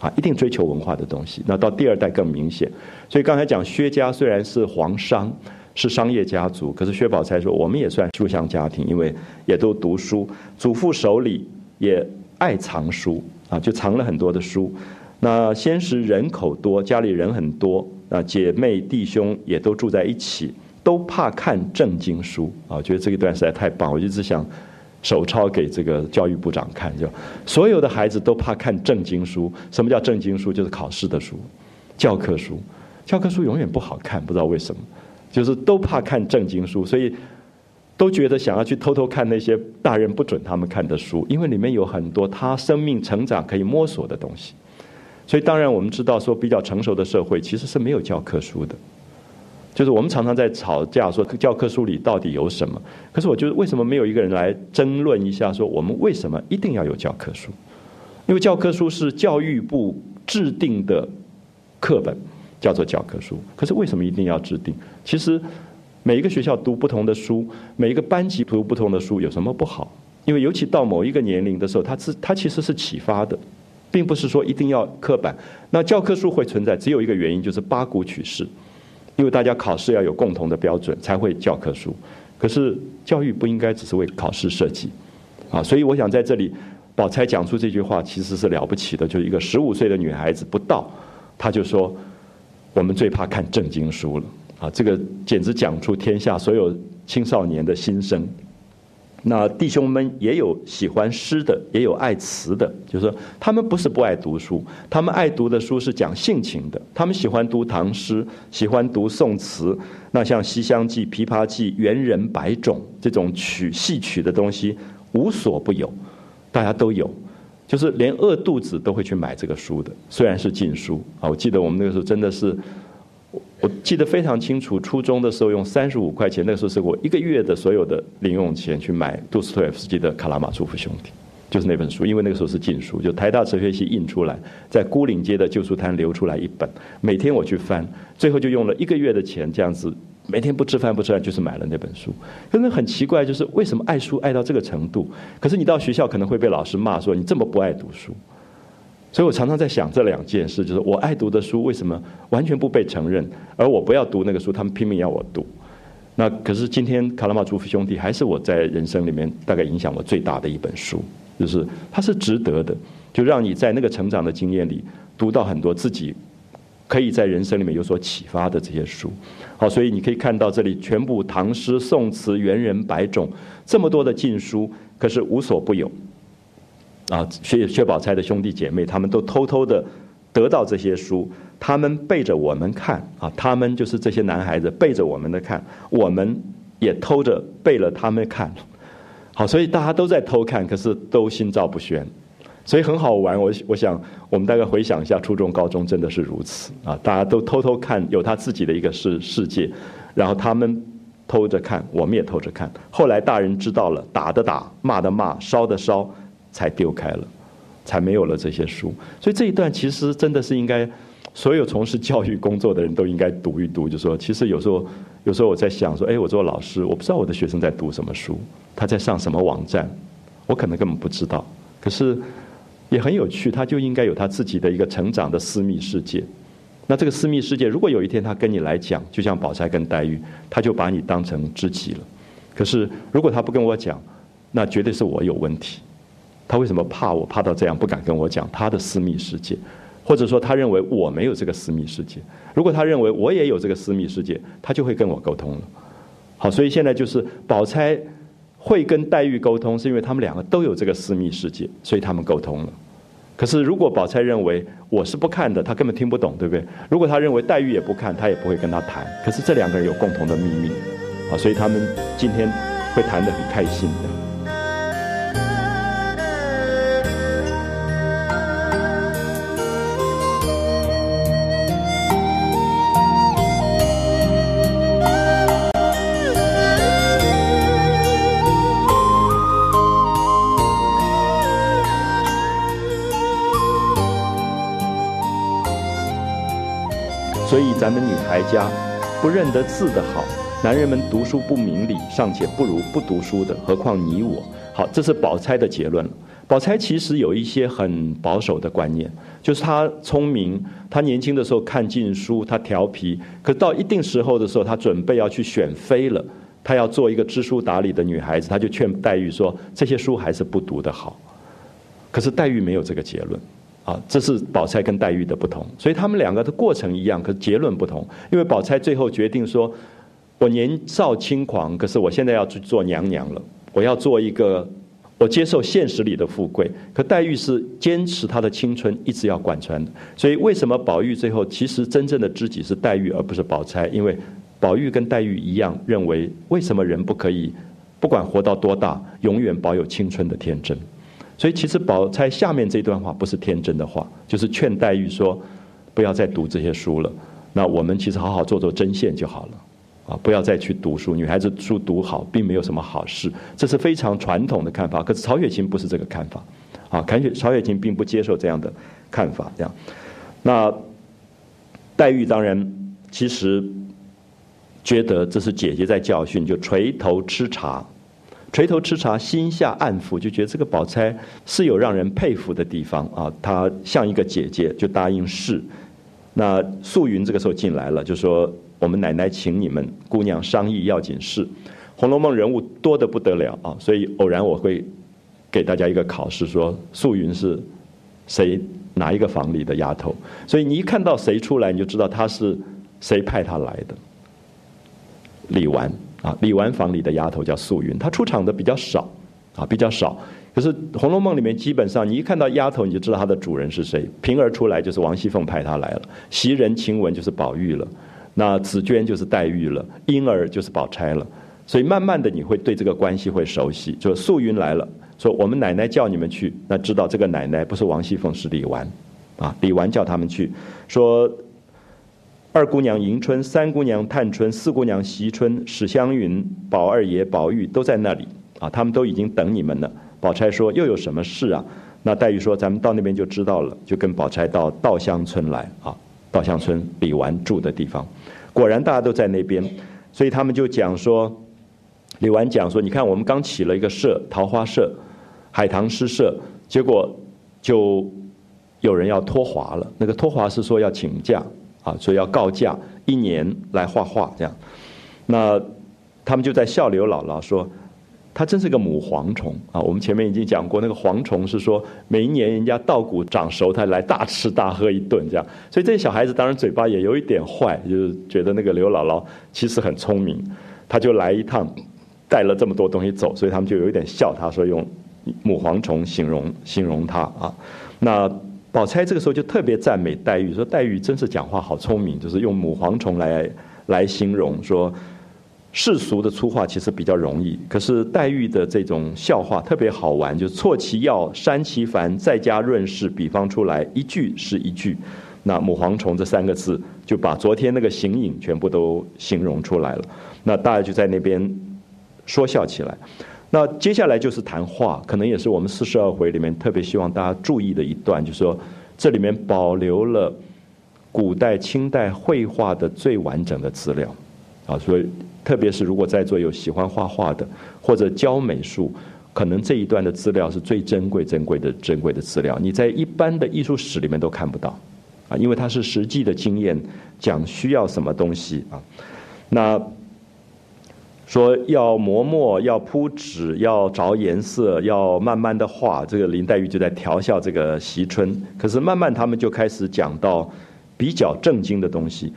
啊，一定追求文化的东西。那到第二代更明显。所以刚才讲薛家虽然是皇商，是商业家族，可是薛宝钗说我们也算书香家庭，因为也都读书，祖父手里也爱藏书啊，就藏了很多的书。那先是人口多，家里人很多啊，姐妹弟兄也都住在一起。都怕看正经书啊！我觉得这一段实在太棒，我一直想手抄给这个教育部长看，就所有的孩子都怕看正经书。什么叫正经书？就是考试的书，教科书。教科书永远不好看，不知道为什么，就是都怕看正经书，所以都觉得想要去偷偷看那些大人不准他们看的书，因为里面有很多他生命成长可以摸索的东西。所以当然我们知道，说比较成熟的社会其实是没有教科书的。就是我们常常在吵架，说教科书里到底有什么？可是我觉得，为什么没有一个人来争论一下，说我们为什么一定要有教科书？因为教科书是教育部制定的课本，叫做教科书。可是为什么一定要制定？其实每一个学校读不同的书，每一个班级读不同的书，有什么不好？因为尤其到某一个年龄的时候，它是它其实是启发的，并不是说一定要刻板。那教科书会存在，只有一个原因，就是八股取士。因为大家考试要有共同的标准，才会教科书。可是教育不应该只是为考试设计，啊，所以我想在这里，宝钗讲出这句话其实是了不起的，就是一个十五岁的女孩子不到，她就说我们最怕看正经书了，啊，这个简直讲出天下所有青少年的心声。那弟兄们也有喜欢诗的，也有爱词的，就是说他们不是不爱读书，他们爱读的书是讲性情的，他们喜欢读唐诗，喜欢读宋词。那像《西厢记》《琵琶记》《元人百种》这种曲戏曲的东西无所不有，大家都有，就是连饿肚子都会去买这个书的，虽然是禁书啊。我记得我们那个时候真的是。我记得非常清楚，初中的时候用三十五块钱，那个时候是我一个月的所有的零用钱去买杜斯托夫斯基的《卡拉马祖夫兄弟》，就是那本书，因为那个时候是禁书，就台大哲学系印出来，在孤岭街的旧书摊流出来一本，每天我去翻，最后就用了一个月的钱这样子，每天不吃饭不吃饭就是买了那本书。真的很奇怪，就是为什么爱书爱到这个程度？可是你到学校可能会被老师骂说你这么不爱读书。所以我常常在想这两件事，就是我爱读的书为什么完全不被承认，而我不要读那个书，他们拼命要我读。那可是今天《卡拉马祖夫兄弟》还是我在人生里面大概影响我最大的一本书，就是它是值得的，就让你在那个成长的经验里读到很多自己可以在人生里面有所启发的这些书。好，所以你可以看到这里全部唐诗、宋词、元人百种这么多的禁书，可是无所不有。啊，薛薛宝钗的兄弟姐妹，他们都偷偷的得到这些书，他们背着我们看啊，他们就是这些男孩子背着我们的看，我们也偷着背了他们看，好，所以大家都在偷看，可是都心照不宣，所以很好玩。我我想，我们大概回想一下，初中、高中真的是如此啊，大家都偷偷看，有他自己的一个世世界，然后他们偷着看，我们也偷着看，后来大人知道了，打的打，骂的骂，烧的烧。才丢开了，才没有了这些书。所以这一段其实真的是应该，所有从事教育工作的人都应该读一读。就说，其实有时候，有时候我在想说，哎，我做老师，我不知道我的学生在读什么书，他在上什么网站，我可能根本不知道。可是也很有趣，他就应该有他自己的一个成长的私密世界。那这个私密世界，如果有一天他跟你来讲，就像宝钗跟黛玉，他就把你当成知己了。可是如果他不跟我讲，那绝对是我有问题。他为什么怕我？怕到这样不敢跟我讲他的私密世界，或者说他认为我没有这个私密世界。如果他认为我也有这个私密世界，他就会跟我沟通了。好，所以现在就是宝钗会跟黛玉沟通，是因为他们两个都有这个私密世界，所以他们沟通了。可是如果宝钗认为我是不看的，他根本听不懂，对不对？如果他认为黛玉也不看，他也不会跟他谈。可是这两个人有共同的秘密，啊，所以他们今天会谈得很开心的。家不认得字的好，男人们读书不明理，尚且不如不读书的，何况你我？好，这是宝钗的结论。宝钗其实有一些很保守的观念，就是她聪明，她年轻的时候看尽书，她调皮，可到一定时候的时候，她准备要去选妃了，她要做一个知书达理的女孩子，她就劝黛玉说：“这些书还是不读的好。”可是黛玉没有这个结论，啊，这是宝钗跟黛玉的不同，所以他们两个的过程一样，可是结论不同。因为宝钗最后决定说：“我年少轻狂，可是我现在要去做娘娘了，我要做一个。”我接受现实里的富贵，可黛玉是坚持她的青春，一直要贯穿的。所以为什么宝玉最后其实真正的知己是黛玉，而不是宝钗？因为宝玉跟黛玉一样，认为为什么人不可以不管活到多大，永远保有青春的天真？所以其实宝钗下面这段话不是天真的话，就是劝黛玉说不要再读这些书了。那我们其实好好做做针线就好了。啊，不要再去读书。女孩子书读好，并没有什么好事，这是非常传统的看法。可是曹雪芹不是这个看法，啊，曹雪曹雪芹并不接受这样的看法。这样，那黛玉当然其实觉得这是姐姐在教训，就垂头吃茶，垂头吃茶，心下暗抚，就觉得这个宝钗是有让人佩服的地方啊。她像一个姐姐，就答应是。那素云这个时候进来了，就说。我们奶奶请你们姑娘商议要紧事，《红楼梦》人物多得不得了啊，所以偶然我会给大家一个考试，说素云是谁哪一个房里的丫头，所以你一看到谁出来，你就知道她是谁派她来的。李纨啊，李纨房里的丫头叫素云，她出场的比较少啊，比较少。可是《红楼梦》里面基本上你一看到丫头，你就知道她的主人是谁。平儿出来就是王熙凤派她来了，袭人、晴雯就是宝玉了。那紫娟就是黛玉了，莺儿就是宝钗了，所以慢慢的你会对这个关系会熟悉。就素云来了，说我们奶奶叫你们去，那知道这个奶奶不是王熙凤是李纨，啊，李纨叫他们去，说二姑娘迎春、三姑娘探春、四姑娘惜春、史湘云、宝二爷、宝玉都在那里，啊，他们都已经等你们了。宝钗说又有什么事啊？那黛玉说咱们到那边就知道了，就跟宝钗到稻香村来啊。稻香村李纨住的地方，果然大家都在那边，所以他们就讲说，李纨讲说，你看我们刚起了一个社，桃花社、海棠诗社，结果就有人要脱华了。那个脱华是说要请假啊，所以要告假一年来画画这样。那他们就在笑刘姥姥说。她真是个母蝗虫啊！我们前面已经讲过，那个蝗虫是说每一年人家稻谷长熟，它来大吃大喝一顿这样。所以这些小孩子当然嘴巴也有一点坏，就是觉得那个刘姥姥其实很聪明，他就来一趟，带了这么多东西走，所以他们就有一点笑他，说用母蝗虫形容形容他啊。那宝钗这个时候就特别赞美黛玉，说黛玉真是讲话好聪明，就是用母蝗虫来来形容说。世俗的粗话其实比较容易，可是黛玉的这种笑话特别好玩，就错其要，删其繁，再加润饰，比方出来一句是一句。那母蝗虫这三个字就把昨天那个形影全部都形容出来了。那大家就在那边说笑起来。那接下来就是谈话，可能也是我们四十二回里面特别希望大家注意的一段，就是说这里面保留了古代、清代绘画的最完整的资料啊，所以。特别是如果在座有喜欢画画的，或者教美术，可能这一段的资料是最珍贵、珍贵的、珍贵的资料。你在一般的艺术史里面都看不到，啊，因为它是实际的经验，讲需要什么东西啊。那说要磨墨、要铺纸、要着颜色、要慢慢的画，这个林黛玉就在调笑这个惜春。可是慢慢他们就开始讲到比较正经的东西。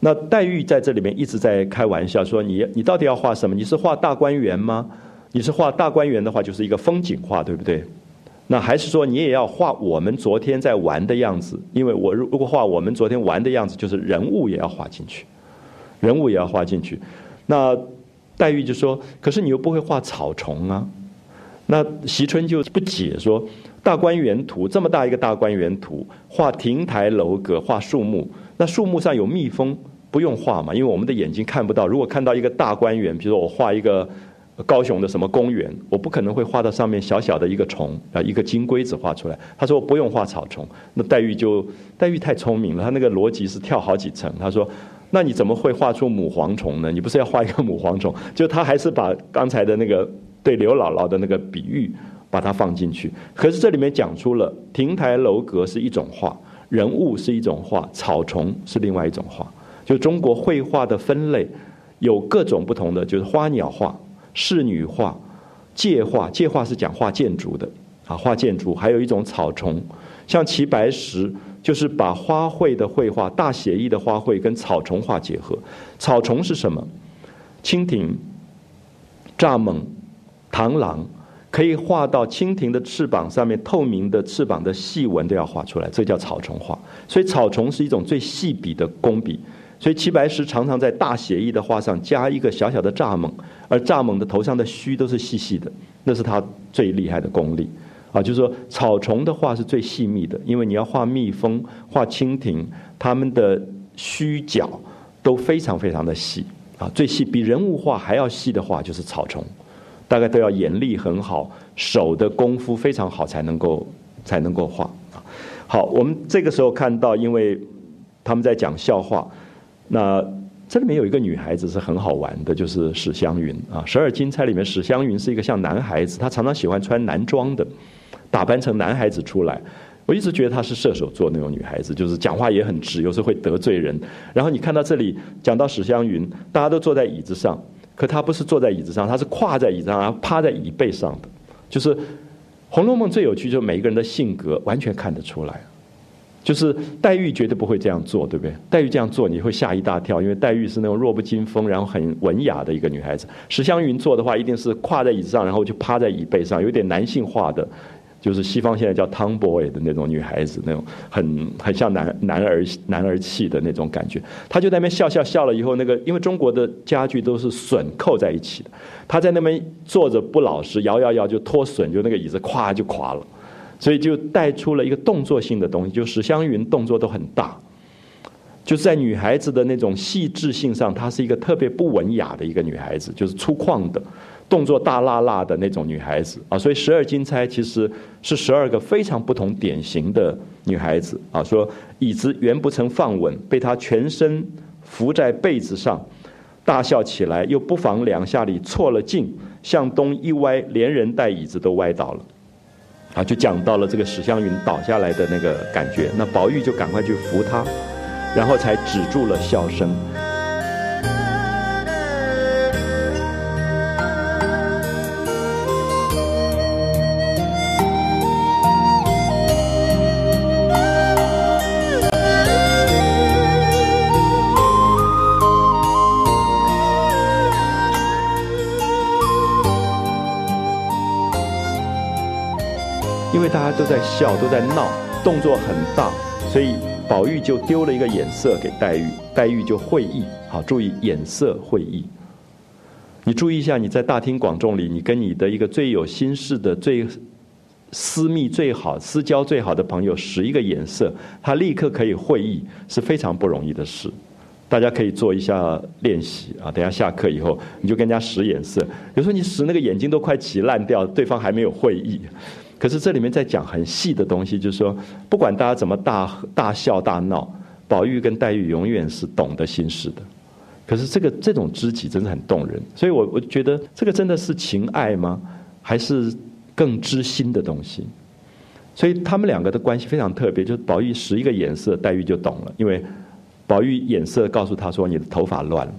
那黛玉在这里面一直在开玩笑说：“你你到底要画什么？你是画大观园吗？你是画大观园的话，就是一个风景画，对不对？那还是说你也要画我们昨天在玩的样子？因为我如如果画我们昨天玩的样子，就是人物也要画进去，人物也要画进去。那黛玉就说：可是你又不会画草虫啊？那惜春就不解说：大观园图这么大一个大观园图，画亭台楼阁，画树木，那树木上有蜜蜂。不用画嘛，因为我们的眼睛看不到。如果看到一个大观园，比如说我画一个高雄的什么公园，我不可能会画到上面小小的一个虫啊，一个金龟子画出来。他说不用画草虫，那黛玉就黛玉太聪明了，她那个逻辑是跳好几层。他说，那你怎么会画出母蝗虫呢？你不是要画一个母蝗虫？就他还是把刚才的那个对刘姥姥的那个比喻把它放进去。可是这里面讲出了亭台楼阁是一种画，人物是一种画，草虫是另外一种画。就中国绘画的分类有各种不同的，就是花鸟画。仕女画、界画，界画是讲画建筑的啊，画建筑。还有一种草虫，像齐白石，就是把花卉的绘画、大写意的花卉跟草虫画结合。草虫是什么？蜻蜓、蚱蜢、螳螂，可以画到蜻蜓的翅膀上面，透明的翅膀的细纹都要画出来，这叫草虫画。所以草虫是一种最细笔的工笔。所以齐白石常常在大写意的画上加一个小小的蚱蜢，而蚱蜢的头上的须都是细细的，那是他最厉害的功力。啊，就是说草虫的画是最细密的，因为你要画蜜蜂、画蜻蜓，它们的须角都非常非常的细啊，最细比人物画还要细的画就是草虫，大概都要眼力很好，手的功夫非常好才能够才能够画啊。好，我们这个时候看到，因为他们在讲笑话。那这里面有一个女孩子是很好玩的，就是史湘云啊。十二金钗里面，史湘云是一个像男孩子，她常常喜欢穿男装的，打扮成男孩子出来。我一直觉得她是射手座那种女孩子，就是讲话也很直，有时候会得罪人。然后你看到这里讲到史湘云，大家都坐在椅子上，可她不是坐在椅子上，她是跨在椅子上，然后趴在椅背上的。就是《红楼梦》最有趣，就是每一个人的性格完全看得出来。就是黛玉绝对不会这样做，对不对？黛玉这样做你会吓一大跳，因为黛玉是那种弱不禁风，然后很文雅的一个女孩子。史湘云做的话，一定是跨在椅子上，然后就趴在椅背上，有点男性化的，就是西方现在叫 tomboy 的那种女孩子，那种很很像男男儿男儿气的那种感觉。她就在那边笑笑笑了以后，那个因为中国的家具都是榫扣在一起的，她在那边坐着不老实，摇摇摇就脱榫，就那个椅子咵就垮了。所以就带出了一个动作性的东西，就史湘云动作都很大，就是在女孩子的那种细致性上，她是一个特别不文雅的一个女孩子，就是粗犷的，动作大辣辣的那种女孩子啊。所以十二金钗其实是十二个非常不同典型的女孩子啊。说椅子原不曾放稳，被她全身伏在被子上，大笑起来，又不妨两下里错了劲，向东一歪，连人带椅子都歪倒了。啊，就讲到了这个史湘云倒下来的那个感觉，那宝玉就赶快去扶她，然后才止住了笑声。笑，都在闹，动作很大，所以宝玉就丢了一个眼色给黛玉，黛玉就会意。好，注意眼色会意。你注意一下，你在大庭广众里，你跟你的一个最有心事的、最私密、最好私交最好的朋友使一个眼色，他立刻可以会意，是非常不容易的事。大家可以做一下练习啊，等下下课以后，你就跟人家使眼色。有时候你使那个眼睛都快起烂掉，对方还没有会意。可是这里面在讲很细的东西，就是说，不管大家怎么大大笑大闹，宝玉跟黛玉永远是懂得心事的。可是这个这种知己真的很动人，所以我我觉得这个真的是情爱吗？还是更知心的东西？所以他们两个的关系非常特别，就是宝玉使一个眼色，黛玉就懂了，因为宝玉眼色告诉他说你的头发乱了，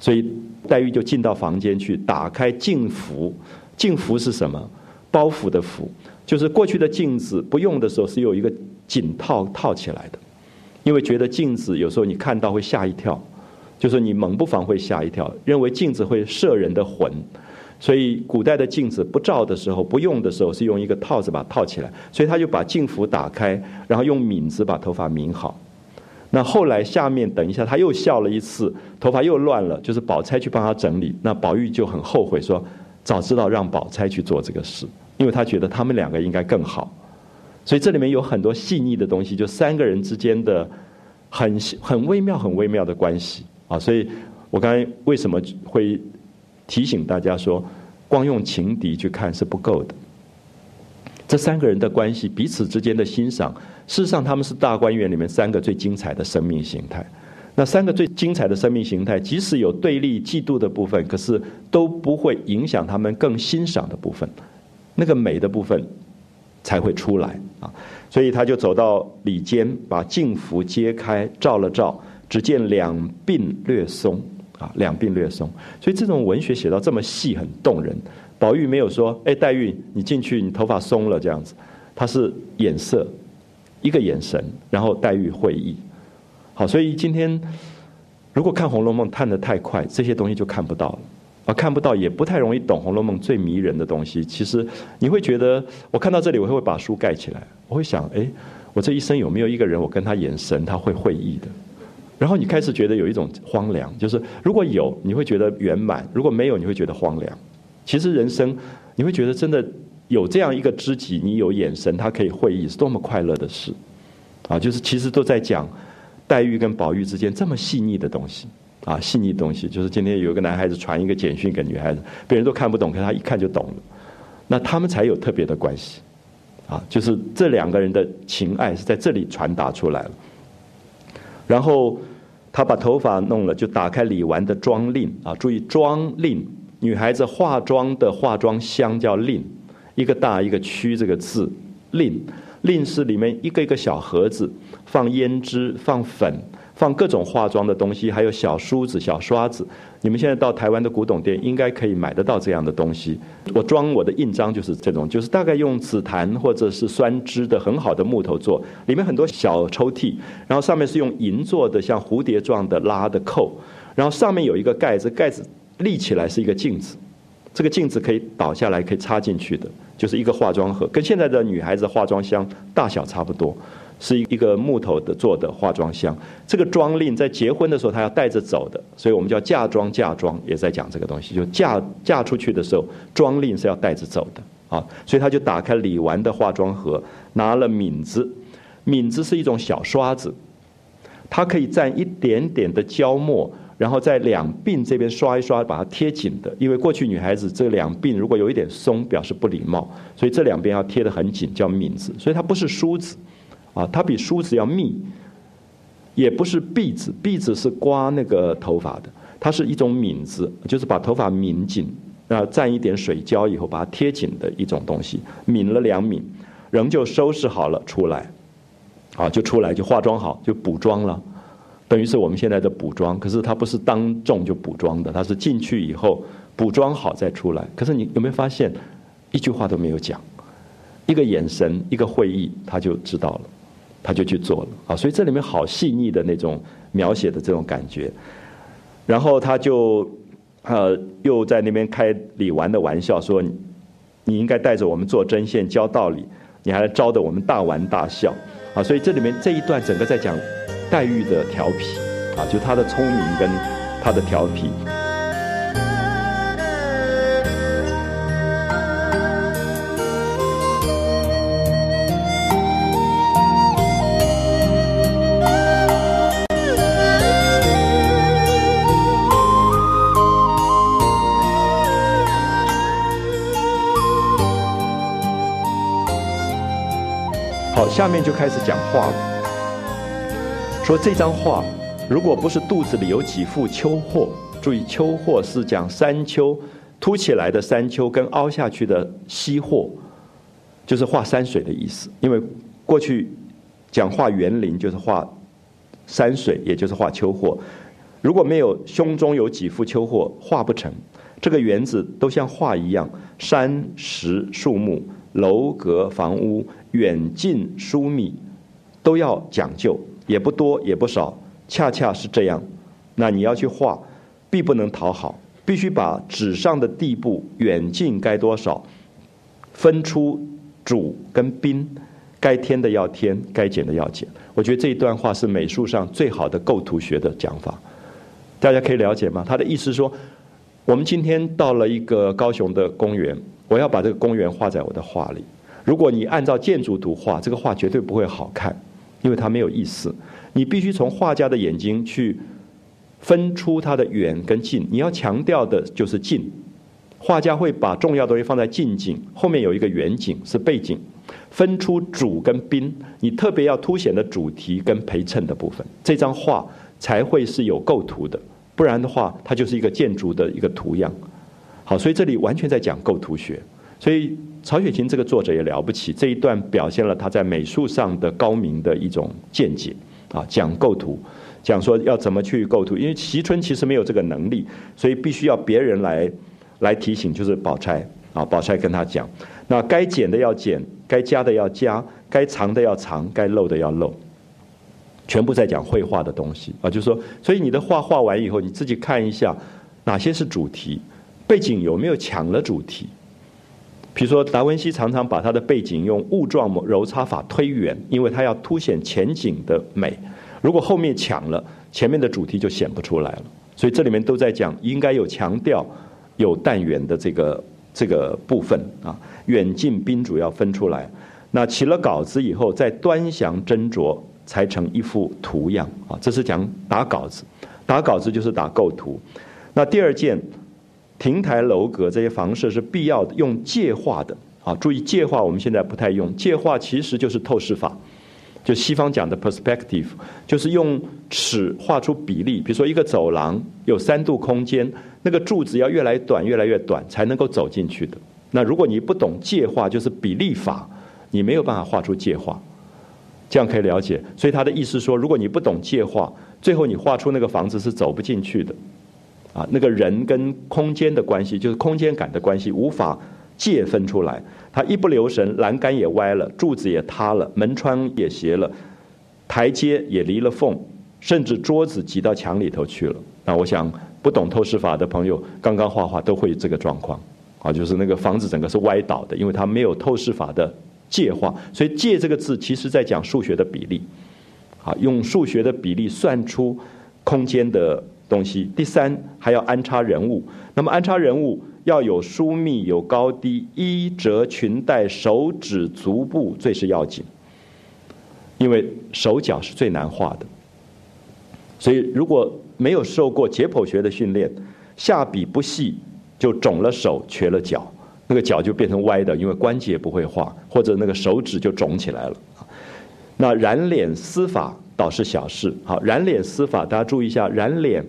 所以黛玉就进到房间去打开镜符，镜符是什么？包袱的袱，就是过去的镜子不用的时候是有一个锦套套起来的，因为觉得镜子有时候你看到会吓一跳，就是你猛不防会吓一跳，认为镜子会摄人的魂，所以古代的镜子不照的时候不用的时候是用一个套子把它套起来，所以他就把镜符打开，然后用抿子把头发抿好。那后来下面等一下他又笑了一次，头发又乱了，就是宝钗去帮他整理，那宝玉就很后悔说，早知道让宝钗去做这个事。因为他觉得他们两个应该更好，所以这里面有很多细腻的东西，就三个人之间的很很微妙、很微妙的关系啊。所以我刚才为什么会提醒大家说，光用情敌去看是不够的。这三个人的关系，彼此之间的欣赏，事实上他们是大观园里面三个最精彩的生命形态。那三个最精彩的生命形态，即使有对立、嫉妒的部分，可是都不会影响他们更欣赏的部分，那个美的部分才会出来啊。所以他就走到里间，把镜服揭开，照了照，只见两鬓略松啊，两鬓略松。所以这种文学写到这么细，很动人。宝玉没有说：“哎，黛玉，你进去，你头发松了这样子。”他是眼色，一个眼神，然后黛玉会意。好，所以今天如果看《红楼梦》看得太快，这些东西就看不到了啊，看不到也不太容易懂《红楼梦》最迷人的东西。其实你会觉得，我看到这里，我会把书盖起来，我会想：哎，我这一生有没有一个人，我跟他眼神他会会意的？然后你开始觉得有一种荒凉，就是如果有，你会觉得圆满；如果没有，你会觉得荒凉。其实人生，你会觉得真的有这样一个知己，你有眼神，他可以会意，是多么快乐的事，啊，就是其实都在讲黛玉跟宝玉之间这么细腻的东西，啊，细腻东西，就是今天有一个男孩子传一个简讯给女孩子，别人都看不懂，可他一看就懂了，那他们才有特别的关系，啊，就是这两个人的情爱是在这里传达出来了，然后他把头发弄了，就打开李纨的妆令啊，注意妆令。女孩子化妆的化妆箱叫令，一个大一个曲这个字，令令是里面一个一个小盒子，放胭脂、放粉、放各种化妆的东西，还有小梳子、小刷子。你们现在到台湾的古董店，应该可以买得到这样的东西。我装我的印章就是这种，就是大概用紫檀或者是酸枝的很好的木头做，里面很多小抽屉，然后上面是用银做的，像蝴蝶状的拉的扣，然后上面有一个盖子，盖子。立起来是一个镜子，这个镜子可以倒下来，可以插进去的，就是一个化妆盒，跟现在的女孩子化妆箱大小差不多，是一一个木头的做的化妆箱。这个妆令在结婚的时候她要带着走的，所以我们叫嫁妆，嫁妆也在讲这个东西，就嫁嫁出去的时候，妆令是要带着走的啊。所以她就打开李纨的化妆盒，拿了抿子，抿子是一种小刷子，它可以蘸一点点的胶末。然后在两鬓这边刷一刷，把它贴紧的。因为过去女孩子这两鬓如果有一点松，表示不礼貌，所以这两边要贴得很紧，叫抿子。所以它不是梳子，啊，它比梳子要密，也不是篦子，篦子是刮那个头发的，它是一种抿子，就是把头发抿紧，啊蘸一点水胶以后把它贴紧的一种东西。抿了两抿，仍旧收拾好了出来，啊，就出来就化妆好，就补妆了。等于是我们现在的补妆，可是他不是当众就补妆的，他是进去以后补妆好再出来。可是你有没有发现，一句话都没有讲，一个眼神，一个会意，他就知道了，他就去做了啊！所以这里面好细腻的那种描写的这种感觉。然后他就呃又在那边开李纨的玩笑，说你应该带着我们做针线教道理，你还招得我们大玩大笑啊！所以这里面这一段整个在讲。黛玉的调皮啊，就她的聪明跟她的调皮。好，下面就开始讲话了。说这张画，如果不是肚子里有几副秋货，注意秋货是讲山丘凸起来的山丘跟凹下去的溪货，就是画山水的意思。因为过去讲画园林就是画山水，也就是画秋货。如果没有胸中有几副秋货，画不成。这个园子都像画一样，山石树木、楼阁房屋、远近疏密，都要讲究。也不多也不少，恰恰是这样。那你要去画，必不能讨好，必须把纸上的地步远近该多少，分出主跟宾，该添的要添，该减的要减。我觉得这一段话是美术上最好的构图学的讲法，大家可以了解吗？他的意思说，我们今天到了一个高雄的公园，我要把这个公园画在我的画里。如果你按照建筑图画，这个画绝对不会好看。因为它没有意思，你必须从画家的眼睛去分出它的远跟近。你要强调的就是近，画家会把重要东西放在近景，后面有一个远景是背景，分出主跟宾，你特别要凸显的主题跟陪衬的部分，这张画才会是有构图的，不然的话，它就是一个建筑的一个图样。好，所以这里完全在讲构图学，所以曹雪芹这个作者也了不起，这一段表现了他在美术上的高明的一种见解啊，讲构图，讲说要怎么去构图，因为席春其实没有这个能力，所以必须要别人来来提醒，就是宝钗啊，宝钗跟他讲，那该剪的要剪，该加的要加，该藏的要藏，该漏的要漏，全部在讲绘画的东西啊，就是说，所以你的画画完以后，你自己看一下哪些是主题。背景有没有抢了主题？比如说达文西常常把他的背景用雾状揉擦法推远，因为他要凸显前景的美。如果后面抢了，前面的主题就显不出来了。所以这里面都在讲应该有强调有淡远的这个这个部分啊，远近宾主要分出来。那起了稿子以后，再端详斟酌，才成一幅图样啊。这是讲打稿子，打稿子就是打构图。那第二件。亭台楼阁这些房舍是必要的，用界画的啊。注意界画，我们现在不太用。界画其实就是透视法，就西方讲的 perspective，就是用尺画出比例。比如说一个走廊有三度空间，那个柱子要越来短，越来越短，才能够走进去的。那如果你不懂界画，就是比例法，你没有办法画出界画。这样可以了解。所以他的意思说，如果你不懂界画，最后你画出那个房子是走不进去的。啊，那个人跟空间的关系，就是空间感的关系，无法界分出来。他一不留神，栏杆也歪了，柱子也塌了，门窗也斜了，台阶也离了缝，甚至桌子挤到墙里头去了。那我想，不懂透视法的朋友，刚刚画画都会这个状况。啊，就是那个房子整个是歪倒的，因为它没有透视法的界画。所以“界”这个字，其实在讲数学的比例。啊，用数学的比例算出空间的。东西，第三还要安插人物。那么安插人物要有疏密、有高低、衣褶裙带、手指足部最是要紧，因为手脚是最难画的。所以如果没有受过解剖学的训练，下笔不细就肿了手、瘸了脚，那个脚就变成歪的，因为关节不会画，或者那个手指就肿起来了。那染脸丝法。倒是小事，好染脸司法，大家注意一下，染脸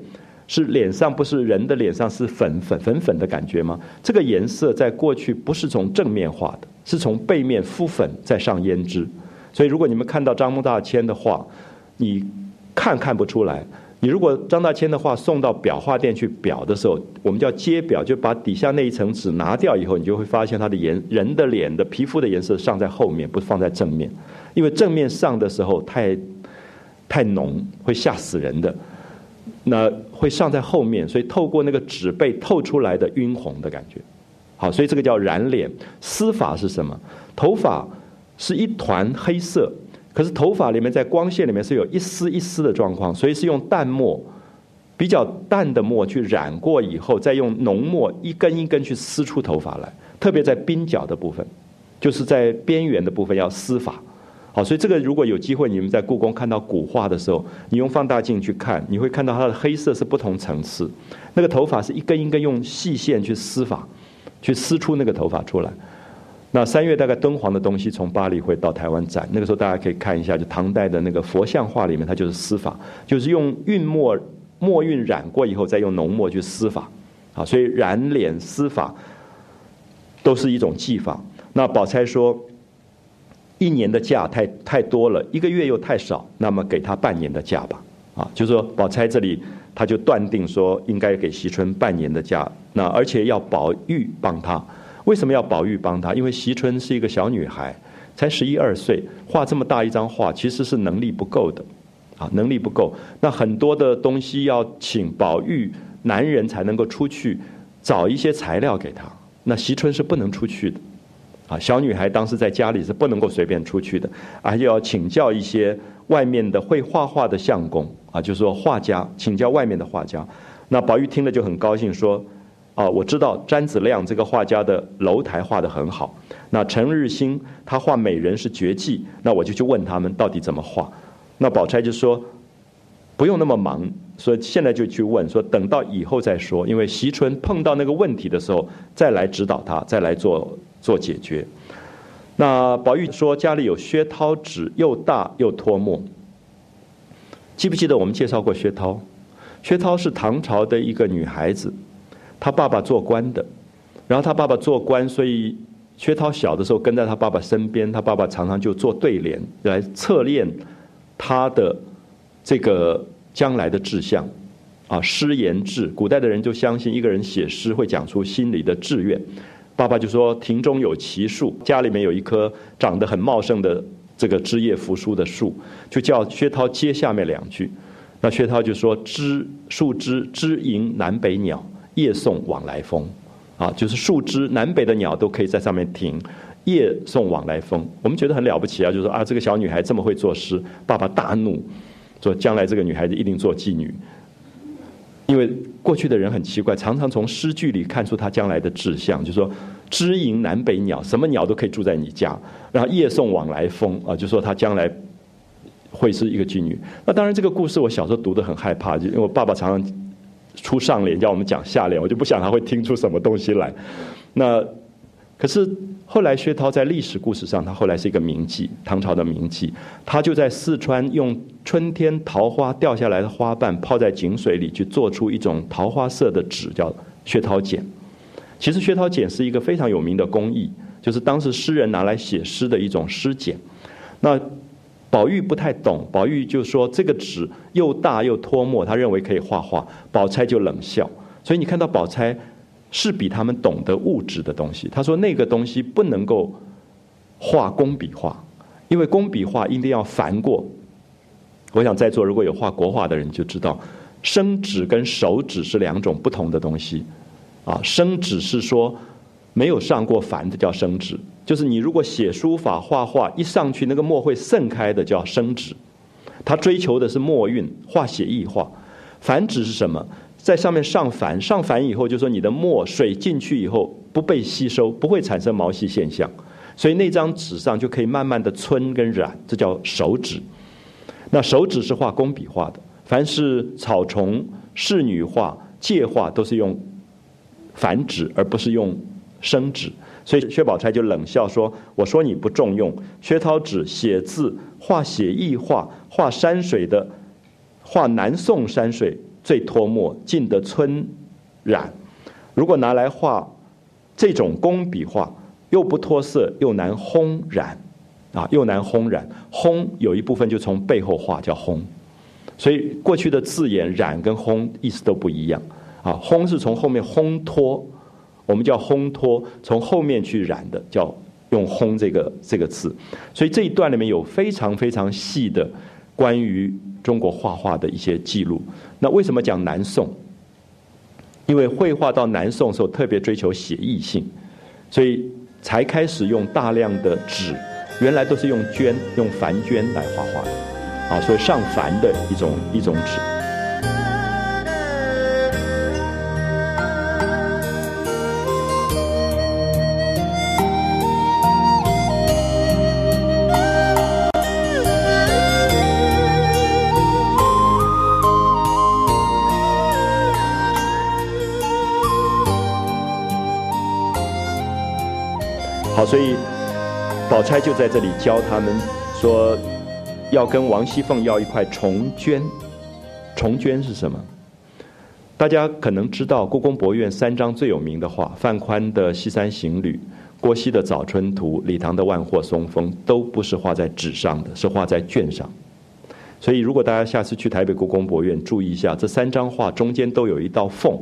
是脸上不是人的脸上是粉粉粉粉的感觉吗？这个颜色在过去不是从正面画的，是从背面敷粉再上胭脂。所以如果你们看到张大千的画，你看看不出来。你如果张大千的画送到裱画店去裱的时候，我们叫揭裱，就把底下那一层纸拿掉以后，你就会发现它的颜人的脸的皮肤的颜色上在后面，不放在正面，因为正面上的时候太。太浓会吓死人的，那会上在后面，所以透过那个纸背透出来的晕红的感觉，好，所以这个叫染脸。丝法是什么？头发是一团黑色，可是头发里面在光线里面是有一丝一丝的状况，所以是用淡墨，比较淡的墨去染过以后，再用浓墨一根一根去撕出头发来，特别在鬓角的部分，就是在边缘的部分要丝法。好，所以这个如果有机会，你们在故宫看到古画的时候，你用放大镜去看，你会看到它的黑色是不同层次，那个头发是一根一根用细线去撕法，去撕出那个头发出来。那三月大概敦煌的东西从巴黎会到台湾展，那个时候大家可以看一下，就唐代的那个佛像画里面，它就是撕法，就是用晕墨墨晕染过以后，再用浓墨去撕法。啊，所以染脸撕法都是一种技法。那宝钗说。一年的假太太多了，一个月又太少，那么给他半年的假吧。啊，就是说宝钗这里，他就断定说应该给惜春半年的假。那而且要宝玉帮他，为什么要宝玉帮他？因为惜春是一个小女孩，才十一二岁，画这么大一张画，其实是能力不够的。啊，能力不够，那很多的东西要请宝玉男人才能够出去找一些材料给他。那惜春是不能出去的。啊，小女孩当时在家里是不能够随便出去的，而且要请教一些外面的会画画的相公啊，就是说画家，请教外面的画家。那宝玉听了就很高兴，说：“啊，我知道詹子亮这个画家的楼台画得很好，那陈日新他画美人是绝技，那我就去问他们到底怎么画。”那宝钗就说：“不用那么忙，所以现在就去问说，等到以后再说。因为席春碰到那个问题的时候，再来指导他，再来做做解决。那宝玉说家里有薛涛纸，又大又脱墨。记不记得我们介绍过薛涛？薛涛是唐朝的一个女孩子，她爸爸做官的，然后她爸爸做官，所以薛涛小的时候跟在她爸爸身边，她爸爸常常就做对联来测验她的这个将来的志向。啊，诗言志，古代的人就相信一个人写诗会讲出心里的志愿。爸爸就说庭中有奇树，家里面有一棵长得很茂盛的这个枝叶扶疏的树，就叫薛涛接下面两句。那薛涛就说：“枝树枝枝迎南北鸟，夜送往来风。”啊，就是树枝南北的鸟都可以在上面停，夜送往来风。我们觉得很了不起啊，就说啊，这个小女孩这么会作诗。爸爸大怒，说将来这个女孩子一定做妓女。因为过去的人很奇怪，常常从诗句里看出他将来的志向，就说知迎南北鸟，什么鸟都可以住在你家，然后夜送往来风啊，就说他将来。会是一个妓女。那当然，这个故事我小时候读的很害怕，就因为我爸爸常常出上联，叫我们讲下联，我就不想他会听出什么东西来。那可是后来薛涛在历史故事上，他后来是一个名妓，唐朝的名妓，他就在四川用春天桃花掉下来的花瓣泡在井水里，去做出一种桃花色的纸，叫薛涛剪。其实薛涛剪是一个非常有名的工艺，就是当时诗人拿来写诗的一种诗剪。那宝玉不太懂，宝玉就说这个纸又大又脱墨，他认为可以画画。宝钗就冷笑，所以你看到宝钗是比他们懂得物质的东西。他说那个东西不能够画工笔画，因为工笔画一定要繁过。我想在座如果有画国画的人就知道，生纸跟手纸是两种不同的东西。啊，生纸是说没有上过凡的叫生纸。就是你如果写书法画画一上去那个墨会盛开的叫生纸，他追求的是墨韵画写意画，凡纸是什么？在上面上凡，上凡以后就说你的墨水进去以后不被吸收，不会产生毛细现象，所以那张纸上就可以慢慢的皴跟染，这叫手纸。那手纸是画工笔画的，凡是草虫、仕女画、借画都是用凡纸，而不是用生纸。所以薛宝钗就冷笑说：“我说你不重用。薛涛纸写字画写意画画山水的，画南宋山水最脱墨，尽得春染。如果拿来画这种工笔画，又不脱色，又难烘染，啊，又难烘染。烘有一部分就从背后画，叫烘。所以过去的字眼染跟烘意思都不一样。啊，烘是从后面烘托。”我们叫烘托，从后面去染的，叫用“烘”这个这个字。所以这一段里面有非常非常细的关于中国画画的一些记录。那为什么讲南宋？因为绘画到南宋时候特别追求写意性，所以才开始用大量的纸，原来都是用绢、用凡绢来画画的，啊，所以上凡的一种一种纸。好，所以宝钗就在这里教他们说，要跟王熙凤要一块重绢。重绢是什么？大家可能知道，故宫博物院三张最有名的画，范宽的《西山行旅》，郭熙的《早春图》，李唐的《万壑松风》，都不是画在纸上的，是画在绢上。所以，如果大家下次去台北故宫博物院，注意一下，这三张画中间都有一道缝。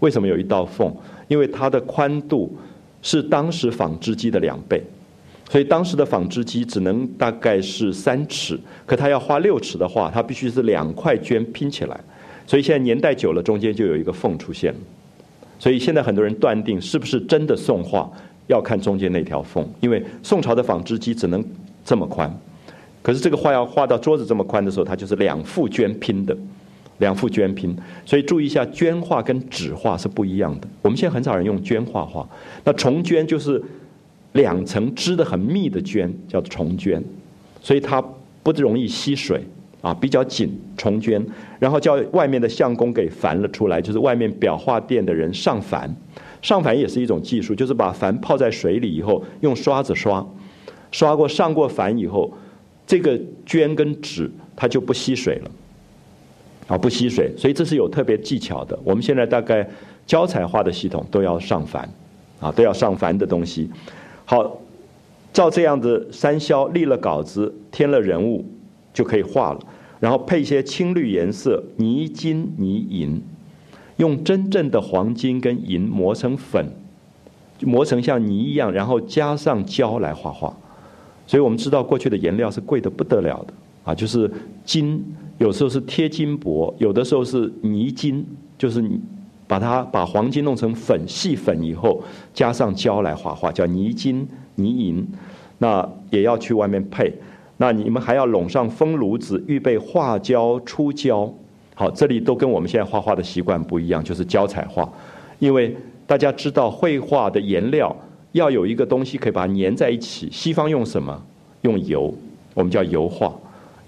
为什么有一道缝？因为它的宽度。是当时纺织机的两倍，所以当时的纺织机只能大概是三尺，可它要画六尺的话，它必须是两块绢拼起来。所以现在年代久了，中间就有一个缝出现了。所以现在很多人断定是不是真的宋画，要看中间那条缝，因为宋朝的纺织机只能这么宽，可是这个画要画到桌子这么宽的时候，它就是两副绢拼的。两幅绢拼，所以注意一下，绢画跟纸画是不一样的。我们现在很少人用绢画画，那重绢就是两层织的很密的绢，叫做重绢，所以它不容易吸水，啊，比较紧重绢，然后叫外面的相公给繁了出来，就是外面裱画店的人上繁，上繁也是一种技术，就是把繁泡在水里以后，用刷子刷，刷过上过繁以后，这个绢跟纸它就不吸水了，啊，不吸水，所以这是有特别技巧的。我们现在大概胶彩画的系统都要上矾，啊，都要上矾的东西。好，照这样子三消立了稿子，添了人物。就可以画了，然后配一些青绿颜色，泥金、泥银，用真正的黄金跟银磨成粉，磨成像泥一样，然后加上胶来画画。所以我们知道过去的颜料是贵的不得了的啊，就是金，有时候是贴金箔，有的时候是泥金，就是把它把黄金弄成粉细粉以后，加上胶来画画，叫泥金、泥银。那也要去外面配。那你们还要拢上风炉子，预备画胶、出胶。好，这里都跟我们现在画画的习惯不一样，就是胶彩画。因为大家知道，绘画的颜料要有一个东西可以把它粘在一起。西方用什么？用油，我们叫油画。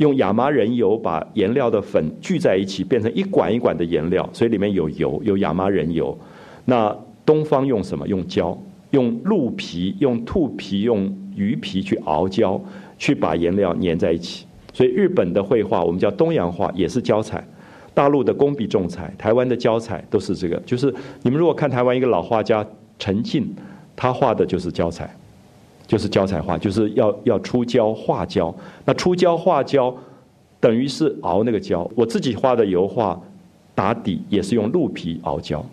用亚麻仁油把颜料的粉聚在一起，变成一管一管的颜料，所以里面有油，有亚麻仁油。那东方用什么？用胶，用鹿皮、用兔皮、用鱼皮去熬胶。去把颜料粘在一起，所以日本的绘画我们叫东洋画，也是胶彩；大陆的工笔重彩，台湾的胶彩都是这个。就是你们如果看台湾一个老画家陈进，他画的就是胶彩，就是胶彩画，就是要要出胶画胶。那出胶画胶，等于是熬那个胶。我自己画的油画打底也是用鹿皮熬胶，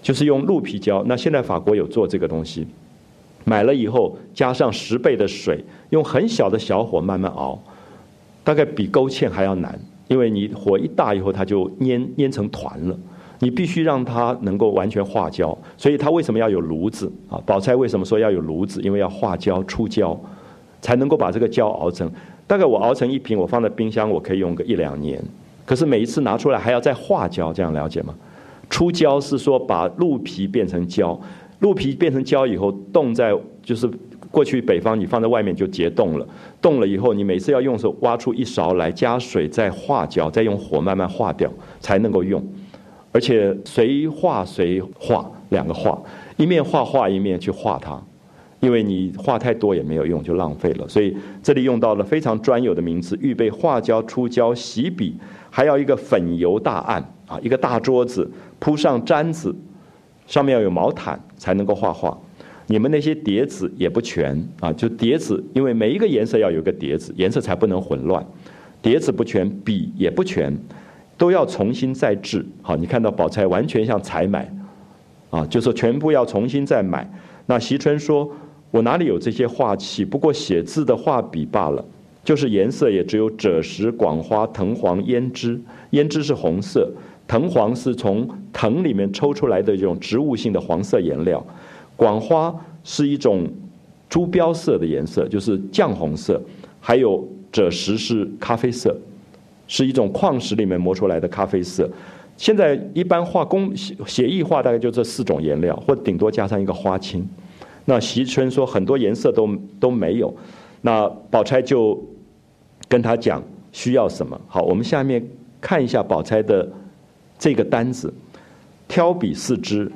就是用鹿皮胶。那现在法国有做这个东西。买了以后，加上十倍的水，用很小的小火慢慢熬，大概比勾芡还要难。因为你火一大以后，它就粘粘成团了。你必须让它能够完全化胶，所以它为什么要有炉子啊？宝钗为什么说要有炉子？因为要化胶出胶，才能够把这个胶熬成。大概我熬成一瓶，我放在冰箱，我可以用个一两年。可是每一次拿出来还要再化胶，这样了解吗？出胶是说把鹿皮变成胶。鹿皮变成胶以后，冻在就是过去北方，你放在外面就结冻了。冻了以后，你每次要用时候挖出一勺来，加水再化胶，再用火慢慢化掉，才能够用。而且随画随画两个画，一面画画一面去画它，因为你画太多也没有用，就浪费了。所以这里用到了非常专有的名词：预备画胶、出胶、洗笔，还要一个粉油大案啊，一个大桌子铺上毡子。上面要有毛毯才能够画画，你们那些碟子也不全啊，就碟子，因为每一个颜色要有个碟子，颜色才不能混乱。碟子不全，笔也不全，都要重新再制。好，你看到宝钗完全像采买，啊，就是全部要重新再买。那席春说：“我哪里有这些画器？不过写字的画笔罢了。就是颜色也只有赭石、广花、藤黄、胭脂，胭脂是红色。”藤黄是从藤里面抽出来的这种植物性的黄色颜料，广花是一种朱标色的颜色，就是绛红色，还有赭石是咖啡色，是一种矿石里面磨出来的咖啡色。现在一般画工写意画大概就这四种颜料，或顶多加上一个花青。那席春说很多颜色都都没有，那宝钗就跟他讲需要什么。好，我们下面看一下宝钗的。这个单子，挑笔四支，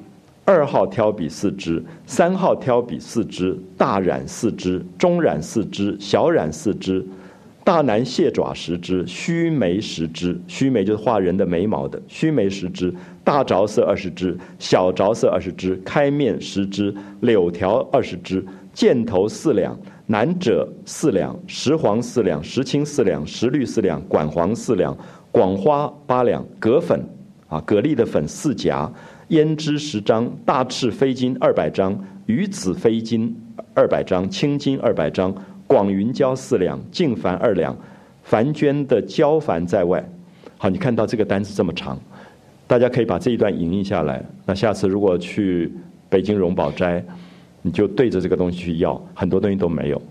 二号挑笔四支，三号挑笔四支，大染四支，中染四支，小染四支，大南蟹爪十只，须眉十只，须眉就是画人的眉毛的，须眉十只，大着色二十只，小着色二十只，开面十只，柳条二十只，箭头四两，南者四两，石黄四两，石青四两，石绿四两，管黄四两，广花八两，葛粉。啊，蛤蜊的粉四夹，胭脂十张，大赤飞金二百张，鱼子飞金二百张，青金二百张，广云胶四两，净矾二两，凡绢的胶矾在外。好，你看到这个单子这么长，大家可以把这一段影印下来。那下次如果去北京荣宝斋，你就对着这个东西去要，很多东西都没有。